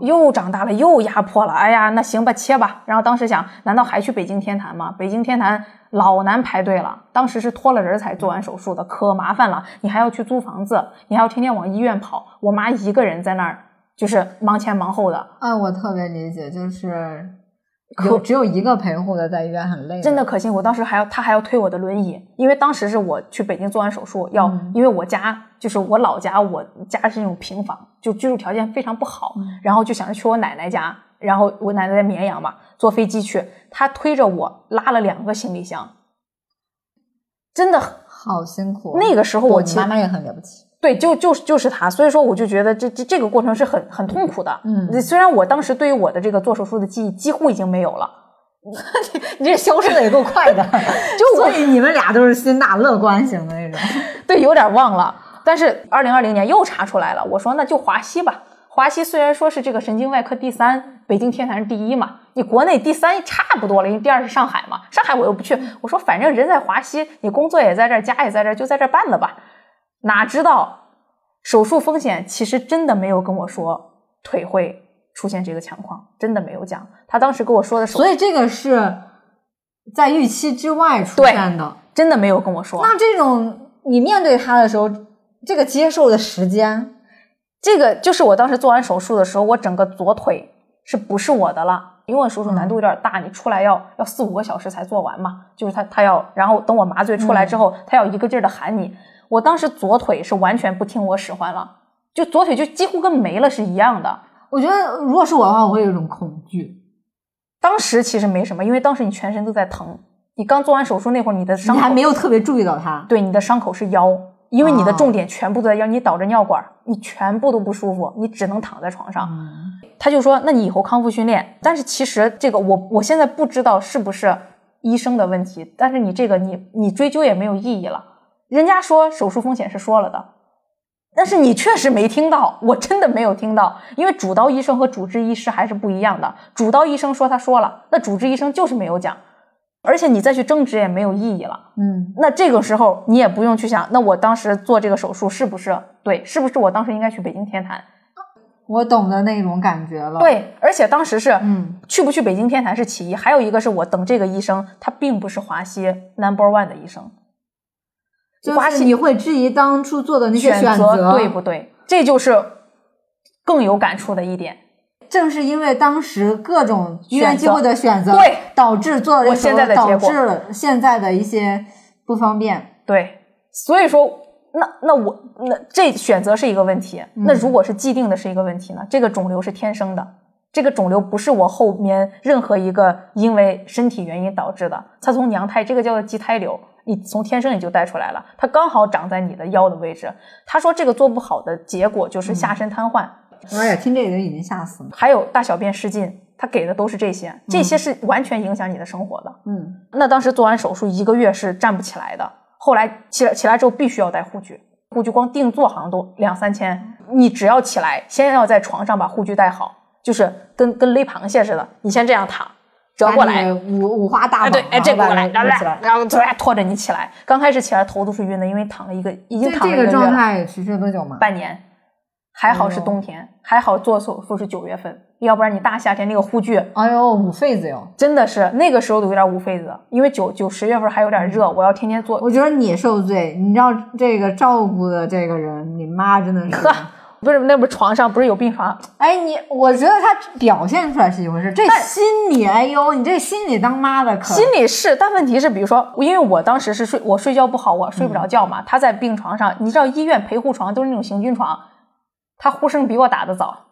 又长大了，又压迫了。哎呀，那行吧，切吧。然后当时想，难道还去北京天坛吗？北京天坛老难排队了，当时是托了人才做完手术的，可麻烦了。你还要去租房子，你还要天天往医院跑。我妈一个人在那儿，就是忙前忙后的，啊，我特别理解，就是有只有一个陪护的，在医院很累，真的。可辛苦。当时还要他还要推我的轮椅，因为当时是我去北京做完手术，要、嗯因为我家就是我老家，我家是那种平房，就居住条件非常不好，然后就想着去我奶奶家，然后我奶奶在绵阳嘛，坐飞机去，她推着我拉了两个行李箱，真的好辛苦。那个时候我妈妈也很了不起。对，就就是就是他，所以说我就觉得这这这个过程是很很痛苦的。嗯虽然我当时对于我的这个做手术的记忆几乎已经没有了，你这消失的也够快的，就 所以你们俩都是心大乐观型的那种。对，有点忘了。但是二零二零年又查出来了，我说那就华西吧。华西虽然说是这个神经外科第三，北京天坛是第一嘛，你国内第三差不多了，因为第二是上海嘛，上海我又不去。我说反正人在华西，你工作也在这儿，家也在这儿，就在这儿办了吧。哪知道手术风险其实真的没有跟我说腿会出现这个情况，真的没有讲。他当时跟我说的手所以这个是在预期之外出现的。真的没有跟我说。那这种你面对他的时候，这个接受的时间，这个就是我当时做完手术的时候，我整个左腿是不是我的了？因为我手术难度有点大，你出来要要四五个小时才做完嘛。就是他他要，然后等我麻醉出来之后，他要一个劲儿的喊你。我当时左腿是完全不听我使唤了，就左腿就几乎跟没了是一样的。我觉得如果是我的话，我会有一种恐惧。当时其实没什么，因为当时你全身都在疼。你刚做完手术那会儿，你的伤口你还没有特别注意到它。对，你的伤口是腰，因为你的哦重点全部都在腰，你导着尿管，你全部都不舒服，你只能躺在床上。嗯，他就说：“那你以后康复训练。”但是其实这个我我现在不知道是不是医生的问题，但是你这个你你追究也没有意义了。人家说手术风险是说了的，但是你确实没听到，我真的没有听到，因为主刀医生和主治医师还是不一样的。主刀医生说他说了，那主治医生就是没有讲，而且你再去争执也没有意义了。嗯，那这个时候你也不用去想，那我当时做这个手术是不是对？是不是我当时应该去北京天坛？我懂得那种感觉了。，对，而且当时是，嗯，去不去北京天坛是其一，还有一个是我等这个医生，他并不是华西 number one 的医生，就是你会质疑当初做的那些选择对不对？这就是更有感触的一点。正是因为当时各种机构的选择，对，导致做现在的导结果致了现在的一些不方便。对，所以说，那那我那这选择是一个问题。那如果是既定的是一个问题呢？这个肿瘤是天生的，这个肿瘤不是我后面任何一个因为身体原因导致的，它从娘胎这个叫做畸胎瘤，你从天生你就带出来了，它刚好长在你的腰的位置。他说这个做不好的结果就是下身瘫痪。哎呀，听这个就已经吓死了。还有大小便失禁，他给的都是这些，这些是完全影响你的生活的。嗯，那当时做完手术一个月是站不起来的，后来起来起来之后必须要戴护具，护具光定做好像都两三千。你只要起来，先要在床上把护具戴好，就是跟跟勒螃蟹似的，你先这样躺，折过来，五五花大哎对，绑，哎这过来，然后来。然后突然拖着你起来。刚开始起来头都是晕的，因为躺了一个已经躺了一个状态持续多久吗？半年。还好是哦冬天，还好做手术是九月份，要不然你大夏天那个护具，哎呦，捂痱子哟！真的是那个时候都有点捂痱子，因为九九十月份还有点热，我要天天做。我觉得你受罪，你知道这个照顾的这个人，你妈真的是。不是，那不是床上不是有病床？哎，你我觉得他表现出来是一回事，这心理，哎呦，你这心理当妈的可心理是，但问题是，比如说，因为我当时是睡，我睡觉不好，我睡不着觉嘛。他在病床上，你知道医院陪护床都是那种行军床，他呼声比我打的早。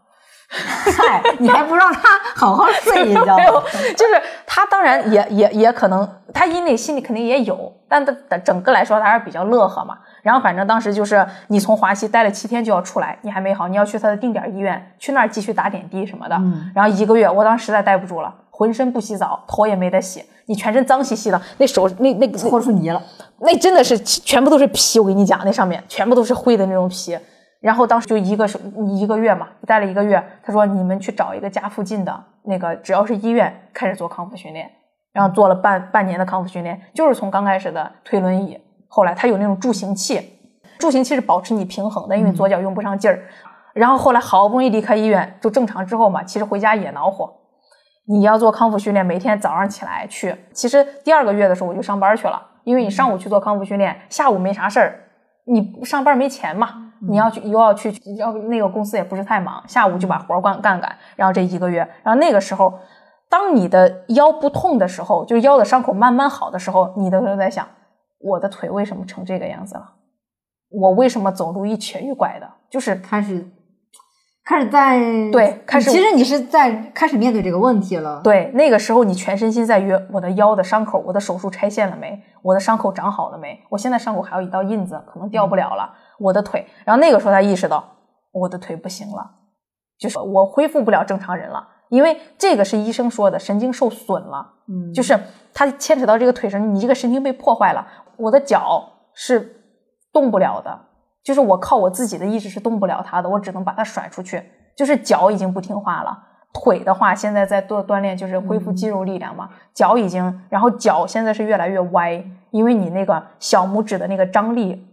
嗨，你还不让他好好睡一觉？就是他当然也也也可能，他因为心里肯定也有，但他整个来说他还是比较乐呵嘛。然后反正当时就是你从华西待了七天就要出来，你还没好，你要去他的定点医院，去那儿继续打点滴什么的。然后一个月，我当时实在待不住了，浑身不洗澡，头也没得洗，你全身脏兮兮的，那手那那搓出泥了，那真的是全部都是皮，我跟你讲，那上面全部都是灰的那种皮。然后当时就一个是一个月嘛，待了一个月。他说：“你们去找一个家附近的那个，只要是医院，开始做康复训练。”然后做了半半年的康复训练，就是从刚开始的推轮椅，后来他有那种助行器，助行器是保持你平衡的，因为左脚用不上劲儿。然后后来好不容易离开医院，就正常之后嘛，其实回家也恼火。你要做康复训练，每天早上起来去。其实第二个月的时候我就上班去了，因为你上午去做康复训练，下午没啥事儿，你上班没钱嘛。你要去又要去，要那个公司也不是太忙，下午就把活干干干。然后这一个月，然后那个时候，当你的腰不痛的时候，就是腰的伤口慢慢好的时候，你都在想，我的腿为什么成这个样子了？我为什么走路一瘸一拐的？就是开始，开始在对开始，其实你是在开始面对这个问题了。对，那个时候你全身心在于我的腰的伤口，我的手术拆线了没？我的伤口长好了没？我现在伤口还有一道印子，可能掉不了了。我的腿，然后那个时候他意识到我的腿不行了，就是我恢复不了正常人了，因为这个是医生说的神经受损了，嗯，就是他牵扯到这个腿上，你这个神经被破坏了，我的脚是动不了的，就是我靠我自己的意志是动不了它的，我只能把它甩出去，就是脚已经不听话了，腿的话现在在做锻炼，就是恢复肌肉力量嘛，脚已经，然后脚现在是越来越歪，因为你那个小拇指的那个张力。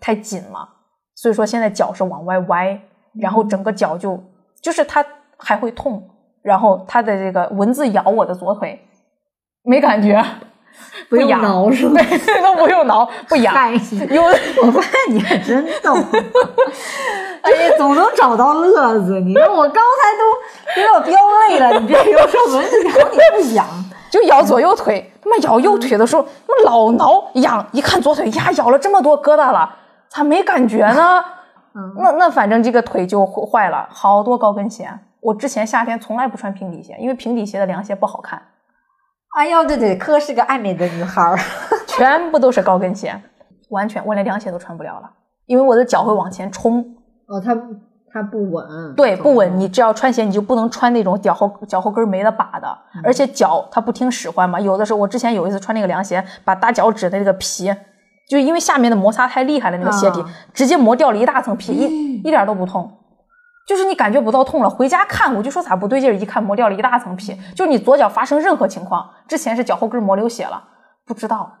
太紧了，所以说现在脚是往外歪，然后整个脚就就是它还会痛，然后它的这个蚊子咬我的左腿，没感觉，不用挠是吧？都 不用挠，不痒。有 我发现你还真逗，哎呀，总能找到乐子。你说我刚才都都要飙泪了，你这又说蚊子咬你不痒，就咬左右腿。他妈咬右腿的时候，老挠痒，一看左腿呀，咬了这么多疙瘩了。咋没感觉呢，那那反正这个腿就坏了，好多高跟鞋。我之前夏天从来不穿平底鞋，因为平底鞋的凉鞋不好看。哎呦，对对，可是个爱美的女孩儿，全部都是高跟鞋，完全我连凉鞋都穿不了了，因为我的脚会往前冲。哦，它它不稳。对，不稳。你只要穿鞋，你就不能穿那种脚后脚后跟没了把的，而且脚它不听使唤嘛。有的时候我之前有一次穿那个凉鞋，把大脚趾的那个皮。就因为下面的摩擦太厉害了，那个鞋底直接磨掉了一大层皮，一一点都不痛，就是你感觉不到痛了。回家看我就说咋不对劲儿，一看磨掉了一大层皮，就你左脚发生任何情况，之前是脚后跟磨流血了，不知道，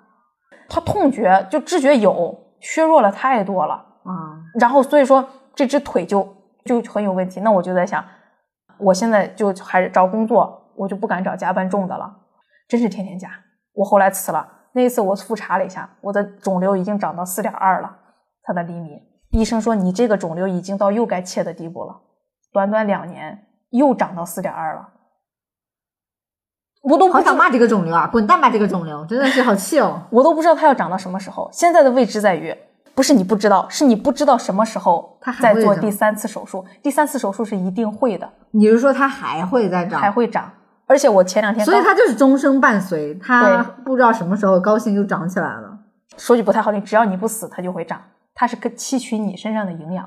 他痛觉就知觉有削弱了太多了啊。然后所以说这只腿就就很有问题。那我就在想，我现在就还是找工作，我就不敢找加班重的了，真是天天加。我后来辞了。那一次我复查了一下，我的肿瘤已经长到四点二了，它的厘米。医生说你这个肿瘤已经到又该切的地步了，短短两年又长到四点二了。我都好想骂这个肿瘤啊！滚蛋吧，这个肿瘤真的是好气哦！我都不知道它要长到什么时候。现在的未知在于，不是你不知道，是你不知道什么时候它再做第三次手术。第三次手术是一定会的。你是说它还会再长？还会长。而且我前两天，所以它就是终生伴随，它不知道什么时候高兴就长起来了。说句不太好听，只要你不死，它就会长。它是跟吸取你身上的营养。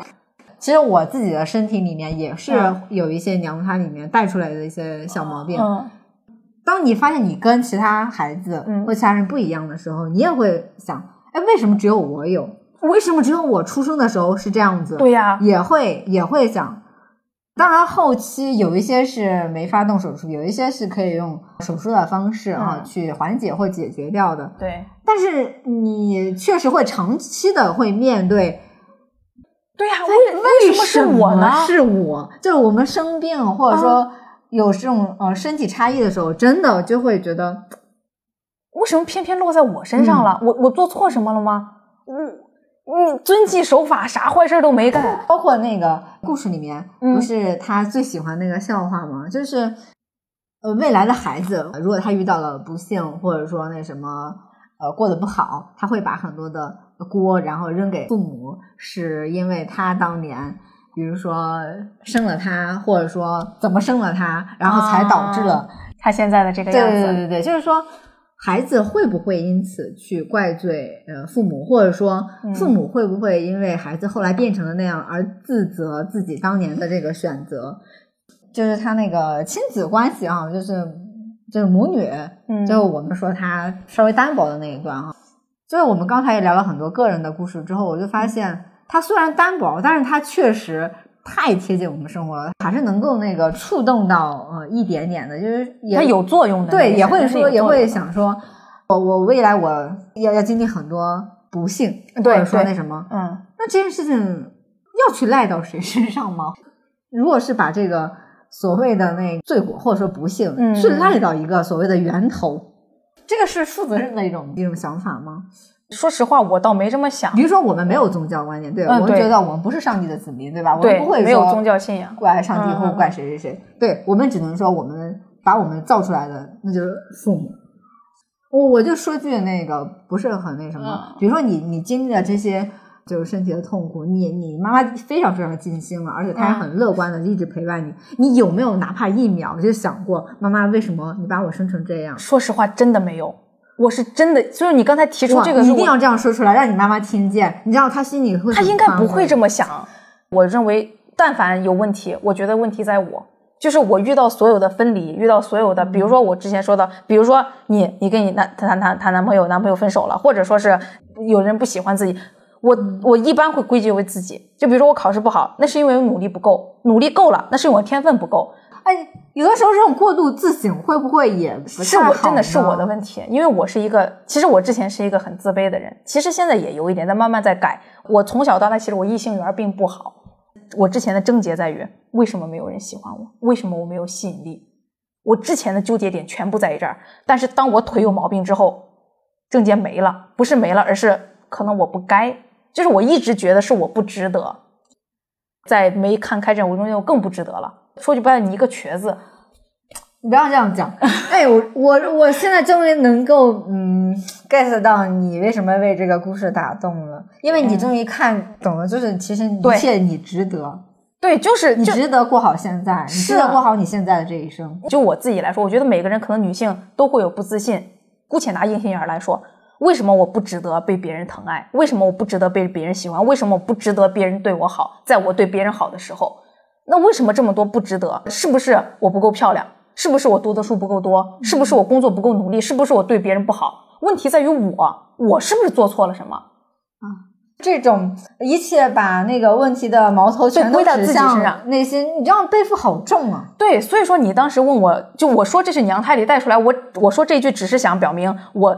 其实我自己的身体里面也是有一些娘胎里面带出来的一些小毛病。当你发现你跟其他孩子或其他人不一样的时候，你也会想：哎，为什么只有我有？为什么只有我出生的时候是这样子？对呀，也会也会想。当然，后期有一些是没法动手术，有一些是可以用手术的方式啊去缓解或解决掉的。对，但是你确实会长期的会面对。对呀，为为什么是我呢？是我，就是我们生病，或者说有这种呃身体差异的时候，真的就会觉得为什么偏偏落在我身上了？我我做错什么了吗？我你遵纪守法，啥坏事都没干。包括那个故事里面，嗯不是他最喜欢那个笑话吗？就是呃，未来的孩子，如果他遇到了不幸，或者说那什么呃过得不好，他会把很多的锅然后扔给父母，是因为他当年。比如说生了他，或者说怎么生了他，然后才导致了、啊他现在的这个样子。对对对，就是说，孩子会不会因此去怪罪呃父母，或者说嗯父母会不会因为孩子后来变成了那样而自责自己当年的这个选择？就是他那个亲子关系啊，就是就是母女，嗯就我们说他稍微单薄的那一段啊，就是我们刚才也聊了很多个人的故事之后，我就发现他虽然单薄，但是他确实。太贴近我们生活了，还是能够那个触动到呃一点点的，就是也它有作用的。对，也会说，也会想说，我我未来我要要经历很多不幸，对或者说那什么，嗯，那这件事情要去赖到谁身上吗？如果是把这个所谓的那罪过或者说不幸、嗯去赖到一个所谓的源头，这个是负责任的一种一种想法吗？说实话，我倒没这么想比。如说我们没有宗教观念，对我们觉得我们不是上帝的子民，对吧？我们不会，说没有宗教信仰。怪上帝或怪谁谁谁，对我们只能说我们把我们造出来的那就是父母。我我就说句那个不是很那什么，嗯比如说你你经历了这些就是身体的痛苦，你你妈妈非常非常尽心了，而且她也嗯很乐观的一直陪伴你，你有没有哪怕一秒就想过妈妈为什么你把我生成这样？说实话，真的没有。我是真的，就是你刚才提出这个，你一定要这样说出来，让你妈妈听见，你知道她心里会她应该不会这么么想。我认为，但凡有问题，我觉得问题在我。就是我遇到所有的分离，遇到所有的，比如说我之前说的，比如说你你跟你男谈谈谈男朋友男朋友分手了，或者说是有人不喜欢自己，我我一般会归结为自己。就比如说我考试不好，那是因为我努力不够，努力够了，那是因为我天分不够，哎，有的时候这种过度自省会不会也不是我太好呢真的是我的问题，因为我是一个，其实我之前是一个很自卑的人，其实现在也有一点，但慢慢在改。我从小到大，其实我异性缘并不好。我之前的症结在于，为什么没有人喜欢我？为什么我没有吸引力？我之前的纠结点全部在于这儿。但是当我腿有毛病之后，症结没了，不是没了，而是可能我不该，就是我一直觉得是我不值得。在没看开这种中间，我更不值得了。说句不好，你一个瘸子，你不要这样讲。哎，我我我现在终于能够嗯 get 到你为什么为这个故事打动了，因为你终于看懂了，就是其实一切你值得，对，就是你值得过好现在，你值得过好你现在的这一生。就我自己来说，我觉得每个人可能女性都会有不自信。姑且拿硬心眼儿来说，为什么我不值得被别人疼爱？为什么我不值得被别人喜欢？为什么我不值得别人对我好？在我对别人好的时候，那为什么这么多不值得？是不是我不够漂亮？是不是我读的书不够多？是不是我工作不够努力？是不是我对别人不好？问题在于我，我是不是做错了什么？啊这种一切把那个问题的矛头全都归到自己指向身上内心，你这样背负好重啊！对，所以说你当时问我，就我说这是娘胎里带出来，我我说这句只是想表明我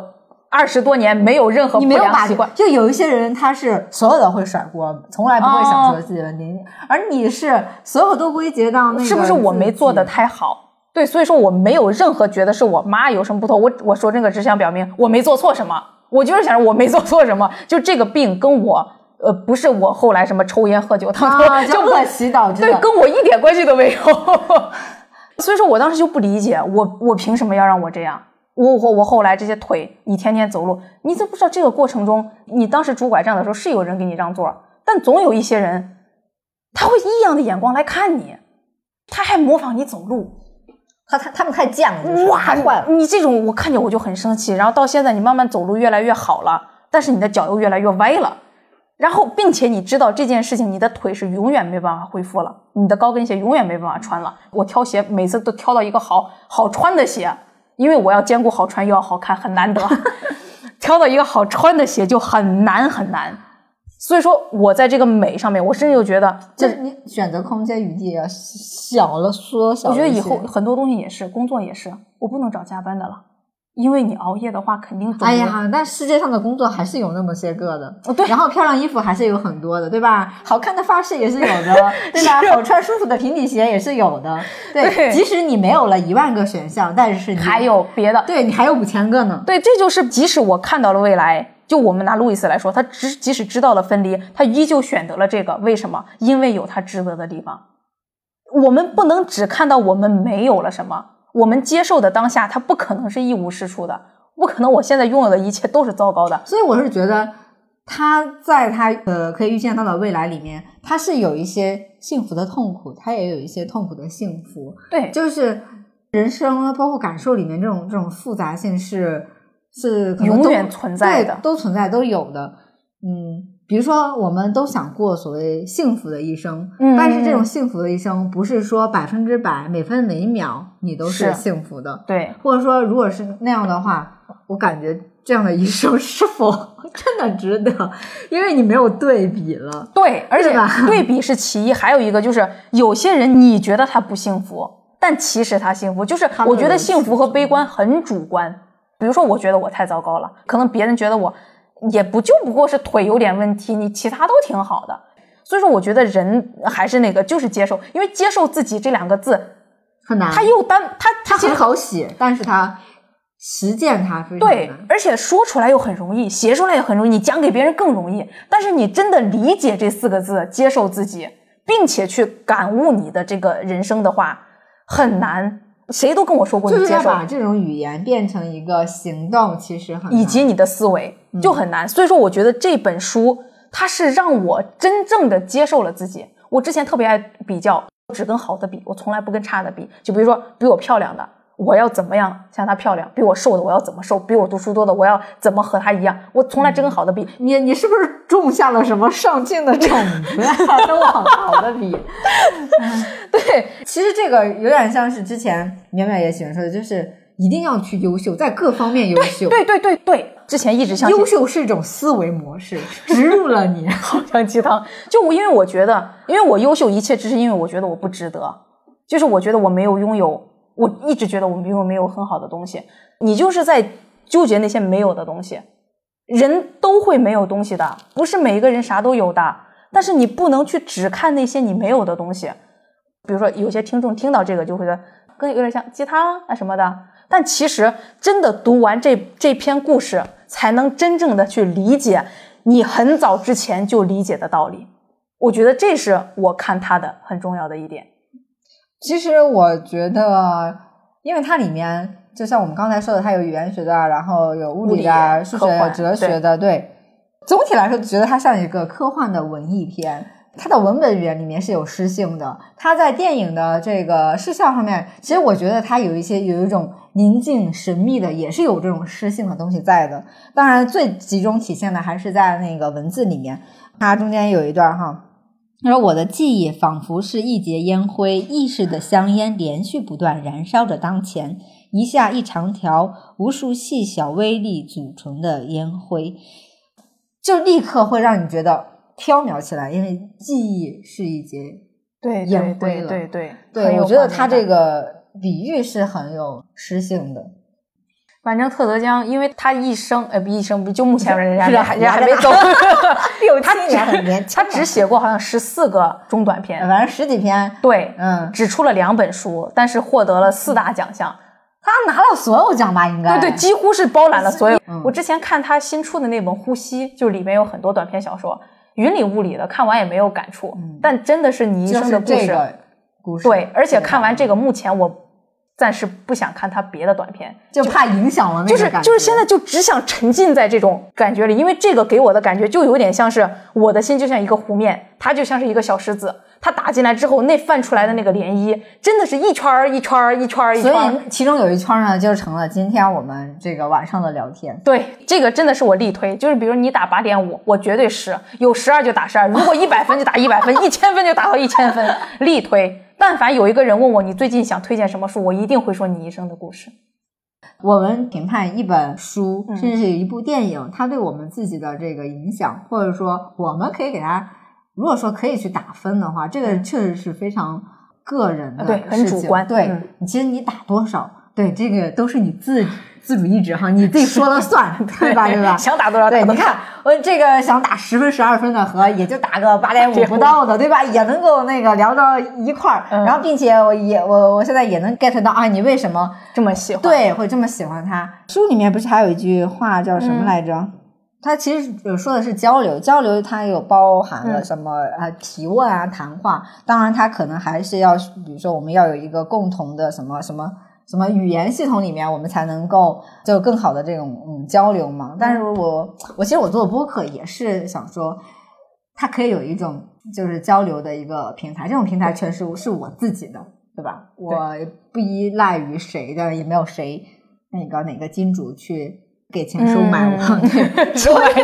二十多年没有任何不你没有把良习惯。就有一些人他是所有的会甩锅，从来不会想说自己的问题，而你是所有都归结到那个是不是我没做的太好？对，所以说我没有任何觉得是我妈有什么不妥。我我说这个只想表明我没做错什么，我就是想着我没做错什么。就这个病跟我呃不是我后来什么抽烟喝酒他啊，就不就恶习导致对，跟我一点关系都没有。所以说我当时就不理解，我我凭什么要让我这样？我我我后来这些腿，你天天走路，你都不知道这个过程中，你当时拄拐杖的时候是有人给你让座，但总有一些人，他会异样的眼光来看你，他还模仿你走路，他他他们太犟了，哇，坏了。你这种我看见我就很生气。然后到现在你慢慢走路越来越好了，但是你的脚又越来越歪了。然后，并且你知道这件事情，你的腿是永远没办法恢复了，你的高跟鞋永远没办法穿了。我挑鞋每次都挑到一个好好穿的鞋，因为我要兼顾好穿又要好看，很难得。挑到一个好穿的鞋就很难很难。所以说，我在这个美上面，我甚至就觉得，就是你选择空间余地也小了，缩小了。我觉得以后很多东西也是，工作也是，我不能找加班的了。因为你熬夜的话，肯定肿。哎呀，但世界上的工作还是有那么些个的，对。然后漂亮衣服还是有很多的，对吧？好看的发饰也是有的，对吧？好穿舒服的平底鞋也是有的，对。即使你没有了一万个选项，但是你还有别的，对你还有五千个呢。对，这就是即使我看到了未来，就我们拿路易斯来说，他只即使知道了分离，他依旧选择了这个，为什么？因为有他值得的地方。我们不能只看到我们没有了什么。我们接受的当下，它不可能是一无是处的，不可能我现在拥有的一切都是糟糕的。所以我是觉得，他在他呃可以预见到的未来里面，他是有一些幸福的痛苦，他也有一些痛苦的幸福。对，就是人生包括感受里面这种这种复杂性是是永远存在的，都存在都有的。嗯。比如说，我们都想过所谓幸福的一生，但是这种幸福的一生不是说百分之百每分每秒你都是幸福的，对。或者说，如果是那样的话，我感觉这样的一生 是否真的值得？因为你没有对比了，对，而且对比是其一，还有一个就是有些人你觉得他不幸福，但其实他幸福。就是我觉得幸福和悲观很主观。比如说，我觉得我太糟糕了，可能别人觉得我。也不就不过是腿有点问题，你其他都挺好的。所以说，我觉得人还是那个，就是接受，因为接受自己这两个字很难。他又单，他他很好写，但是他实践他非常对，而且说出来又很容易，写出来也很容易，你讲给别人更容易。但是你真的理解这四个字，接受自己，并且去感悟你的这个人生的话，很难。谁都跟我说过，就是要把这种语言变成一个行动，其实很以及你的思维就很难。所以说，我觉得这本书它是让我真正的接受了自己。我之前特别爱比较，只跟好的比，我从来不跟差的比。就比如说比我漂亮的。我要怎么样像她漂亮？比我瘦的我要怎么瘦？比我读书多的我要怎么和她一样？我从来只跟好的比。你你是不是种下了什么上进的种子？跟往好的比。对，其实这个有点像是之前淼淼也喜欢说的，就是一定要去优秀，在各方面优秀。对对对对，之前一直相信优秀是一种思维模式，植入了你，好像鸡汤。就我因为我觉得，因为我优秀一切只是因为我觉得我不值得，就是我觉得我没有拥有。我一直觉得我们拥有没有很好的东西，你就是在纠结那些没有的东西。人都会没有东西的，不是每一个人啥都有的。但是你不能去只看那些你没有的东西。比如说，有些听众听到这个就会觉得跟有点像鸡汤啊什么的。但其实真的读完这这篇故事，才能真正的去理解你很早之前就理解的道理。我觉得这是我看他的很重要的一点。其实我觉得，因为它里面就像我们刚才说的，它有语言学的，然后有物理的、数学、哲学的，对。总体来说，觉得它像一个科幻的文艺片。它的文本语言里面是有诗性的，它在电影的这个视效上面，其实我觉得它有一些有一种宁静神秘的，也是有这种诗性的东西在的。当然，最集中体现的还是在那个文字里面。它中间有一段哈。他说：“我的记忆仿佛是一节烟灰，意识的香烟连续不断燃烧着当前，一下一长条，无数细小微粒组成的烟灰，就立刻会让你觉得飘渺起来，因为记忆是一节对烟灰了。对对对，我觉得他这个比喻是很有诗性的。”反正特德·江，因为他一生，呃，不一生，不就目前 人家还人还没走，六七年很年轻。他只写过好像十四个中短篇，反正十几篇。对，嗯，只出了两本书，但是获得了四大奖项。他拿了所有奖吧？应该对对，几乎是包揽了所有。我之前看他新出的那本《呼吸》，就里面有很多短篇小说，云里雾里的，看完也没有感触。但真的是你一生的故事，故事对，而且看完这个，目前我。暂时不想看他别的短片，就怕影响了那个就是就是现在就只想沉浸在这种感觉里，因为这个给我的感觉就有点像是我的心就像一个湖面，它就像是一个小石子，它打进来之后那泛出来的那个涟漪，真的是一圈儿一圈儿一圈儿一圈儿。所以其中有一圈呢，就成了今天我们这个晚上的聊天。对，这个真的是我力推，就是比如你打八点五，我绝对十，有十二就打十二，如果一百分就打一百分，一千分就打到一千分，力推。但凡有一个人问我你最近想推荐什么书，我一定会说你一生的故事。我们评判一本书，甚至是一部电影，它对我们自己的这个影响，或者说我们可以给它，如果说可以去打分的话，这个确实是非常个人的，对，很主观。对，你其实你打多少，对这个都是你自自主意志哈，你自己说了算，对吧？对吧？想打多少打对。你看我这个想打十分、十二分的和也就打个八点五不到的，对吧？也能够那个聊到一块儿，嗯然后并且我也我我现在也能 get 到啊，你为什么这么喜欢，对会这么喜欢他？书里面不是还有一句话叫什么来着？它其实有说的是交流，交流它有包含了什么啊、提问啊、谈话，当然它可能还是要，比如说我们要有一个共同的什么什么什么语言系统里面，我们才能够就更好的这种嗯交流嘛。但是我我其实我做播客也是想说，它可以有一种就是交流的一个平台，这种平台全是是我自己的，对吧？我不依赖于谁的，也没有谁那个哪个金主去。给钱收买我，嗯对，所以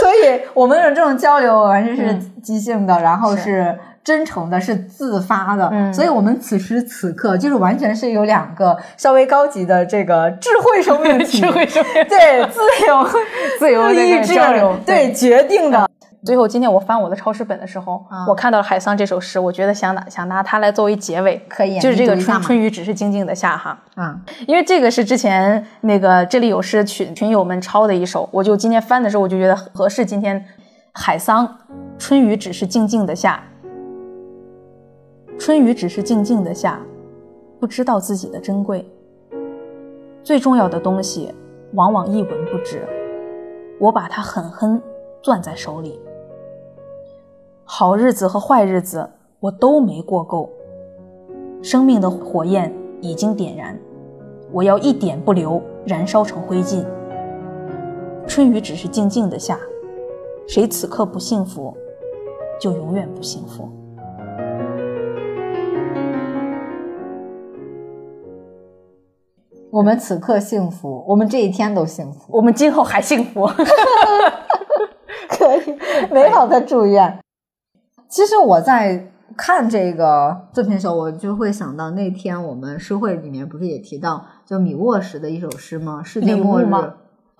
所以我们的这种交流完全是即兴的，然后是真诚的，是自发的，嗯。所以我们此时此刻就是完全是有两个稍微高级的这个智慧生命体，智慧生命对自由 自由意志对决定的，最后，今天我翻我的抄诗本的时候，啊我看到了海桑这首诗，我觉得想拿想拿它来作为结尾，可以就是这个春春雨只是静静的下哈，啊，因为这个是之前那个这里有诗群群友们抄的一首，我就今天翻的时候，我就觉得合适。今天海桑，春雨只是静静的下，春雨只是静静的下，不知道自己的珍贵。最重要的东西，往往一文不值，我把它狠狠攥在手里。好日子和坏日子，我都没过够。生命的火焰已经点燃，我要一点不留，燃烧成灰烬。春雨只是静静的下，谁此刻不幸福，就永远不幸福。我们此刻幸福，我们这一天都幸福，我们今后还幸福。可以美好的祝愿。其实我在看这个作品的时候，我就会想到那天我们诗会里面不是也提到，就米沃什的一首诗吗？世界末日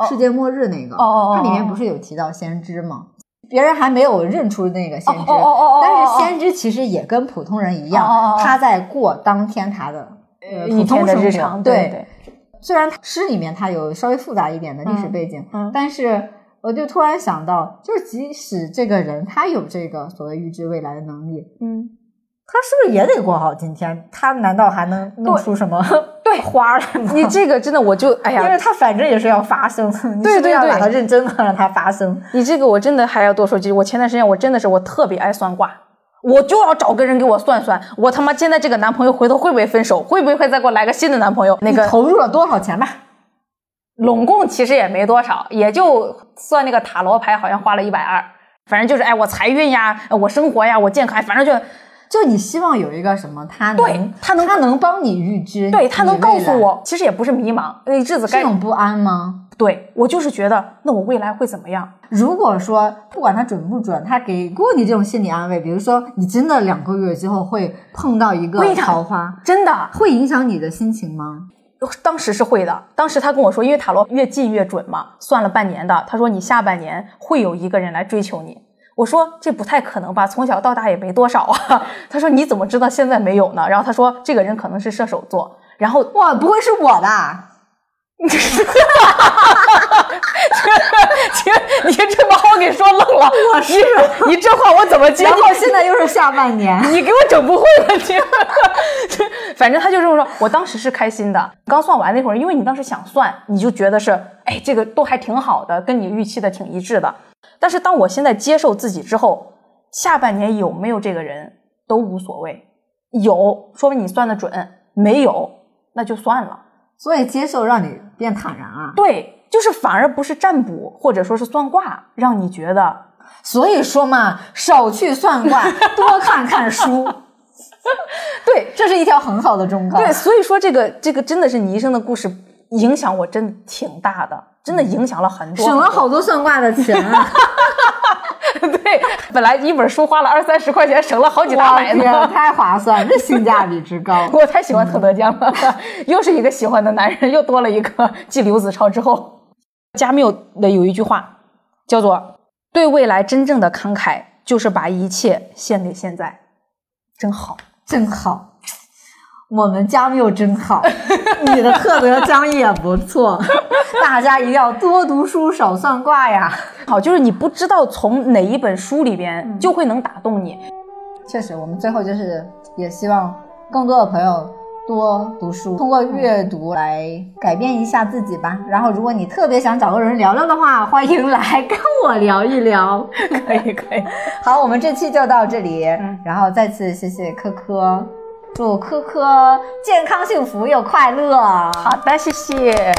世界末日那个，哦哦哦它里面不是有提到先知吗？别人还没有认出那个先知，哦哦哦但是先知其实也跟普通人一样，他在过当天他的普通生活日常，对对，虽然诗里面它有稍微复杂一点的历史背景，嗯嗯但是我就突然想到，就是即使这个人他有这个所谓预知未来的能力，嗯，他是不是也得过好今天？他难道还能弄出什么对 花来吗？你这个真的，我就哎 因为呀，它反正也是要发生，你对对对把它认真的让它发生。你这个我真的还要多说几句。我前段时间我真的是我特别爱算卦。我就要找个人给我算算，我他妈现在这个男朋友回头会不会分手，会不会再给我来个新的男朋友？那个投入了多少钱吧？拢共其实也没多少，也就算那个塔罗牌，好像花了一百二。反正就是，哎，我财运呀，我生活呀，我健康，反正就就你希望有一个什么，他能对他能他能帮你预知，对他能告诉我，其实也不是迷茫，那日子该这种不安吗？对我就是觉得，那我未来会怎么样？如果说不管他准不准，他给过你这种心理安慰，比如说你真的两个月之后会碰到一个桃花，真的，会影响你的心情吗？当时是会的。当时他跟我说，因为塔罗越近越准嘛，算了半年的。他说你下半年会有一个人来追求你。我说这不太可能吧，从小到大也没多少啊。他说你怎么知道现在没有呢？然后他说这个人可能是射手座。然后哇，不会是我吧？亲，你这把我给说愣了。我是，你你这话我怎么接？然后现在又是下半年，你给我整不会了，你。反正他就这么说，我当时是开心的。刚算完那会儿，因为你当时想算，你就觉得是，哎，这个都还挺好的，跟你预期的挺一致的。但是当我现在接受自己之后，下半年有没有这个人都无所谓，有说明你算的准，没有那就算了。所以接受让你变坦然啊。对，就是反而不是占卜或者说是算卦，让你觉得所以说嘛，少去算卦，多看看书。对这是一条很好的忠告。对，所以说这个这个真的是你一生的故事，影响我真的挺大的，真的影响了很多，省了好多算卦的钱啊！对，本来一本书花了二三十块钱，省了好几大百天，呢。太划算，这性价比之高。我太喜欢特德江了，又是一个喜欢的男人，又多了一个 继刘子超之后。加缪的有一句话叫做“对未来真正的慷慨，就是把一切献给现在”，真好。真好。我们江又真好，你的特德江也不错，大家一定要多读书，少算卦呀。好，就是你不知道从哪一本书里边就会能打动你。确实，我们最后就是也希望更多的朋友。多读书，通过阅读来改变一下自己吧。然后，如果你特别想找个人聊聊的话，欢迎来跟我聊一聊。可以，可以。好，我们这期就到这里。嗯，然后再次谢谢科科，祝珂珂健康幸福又快乐。好的，谢谢。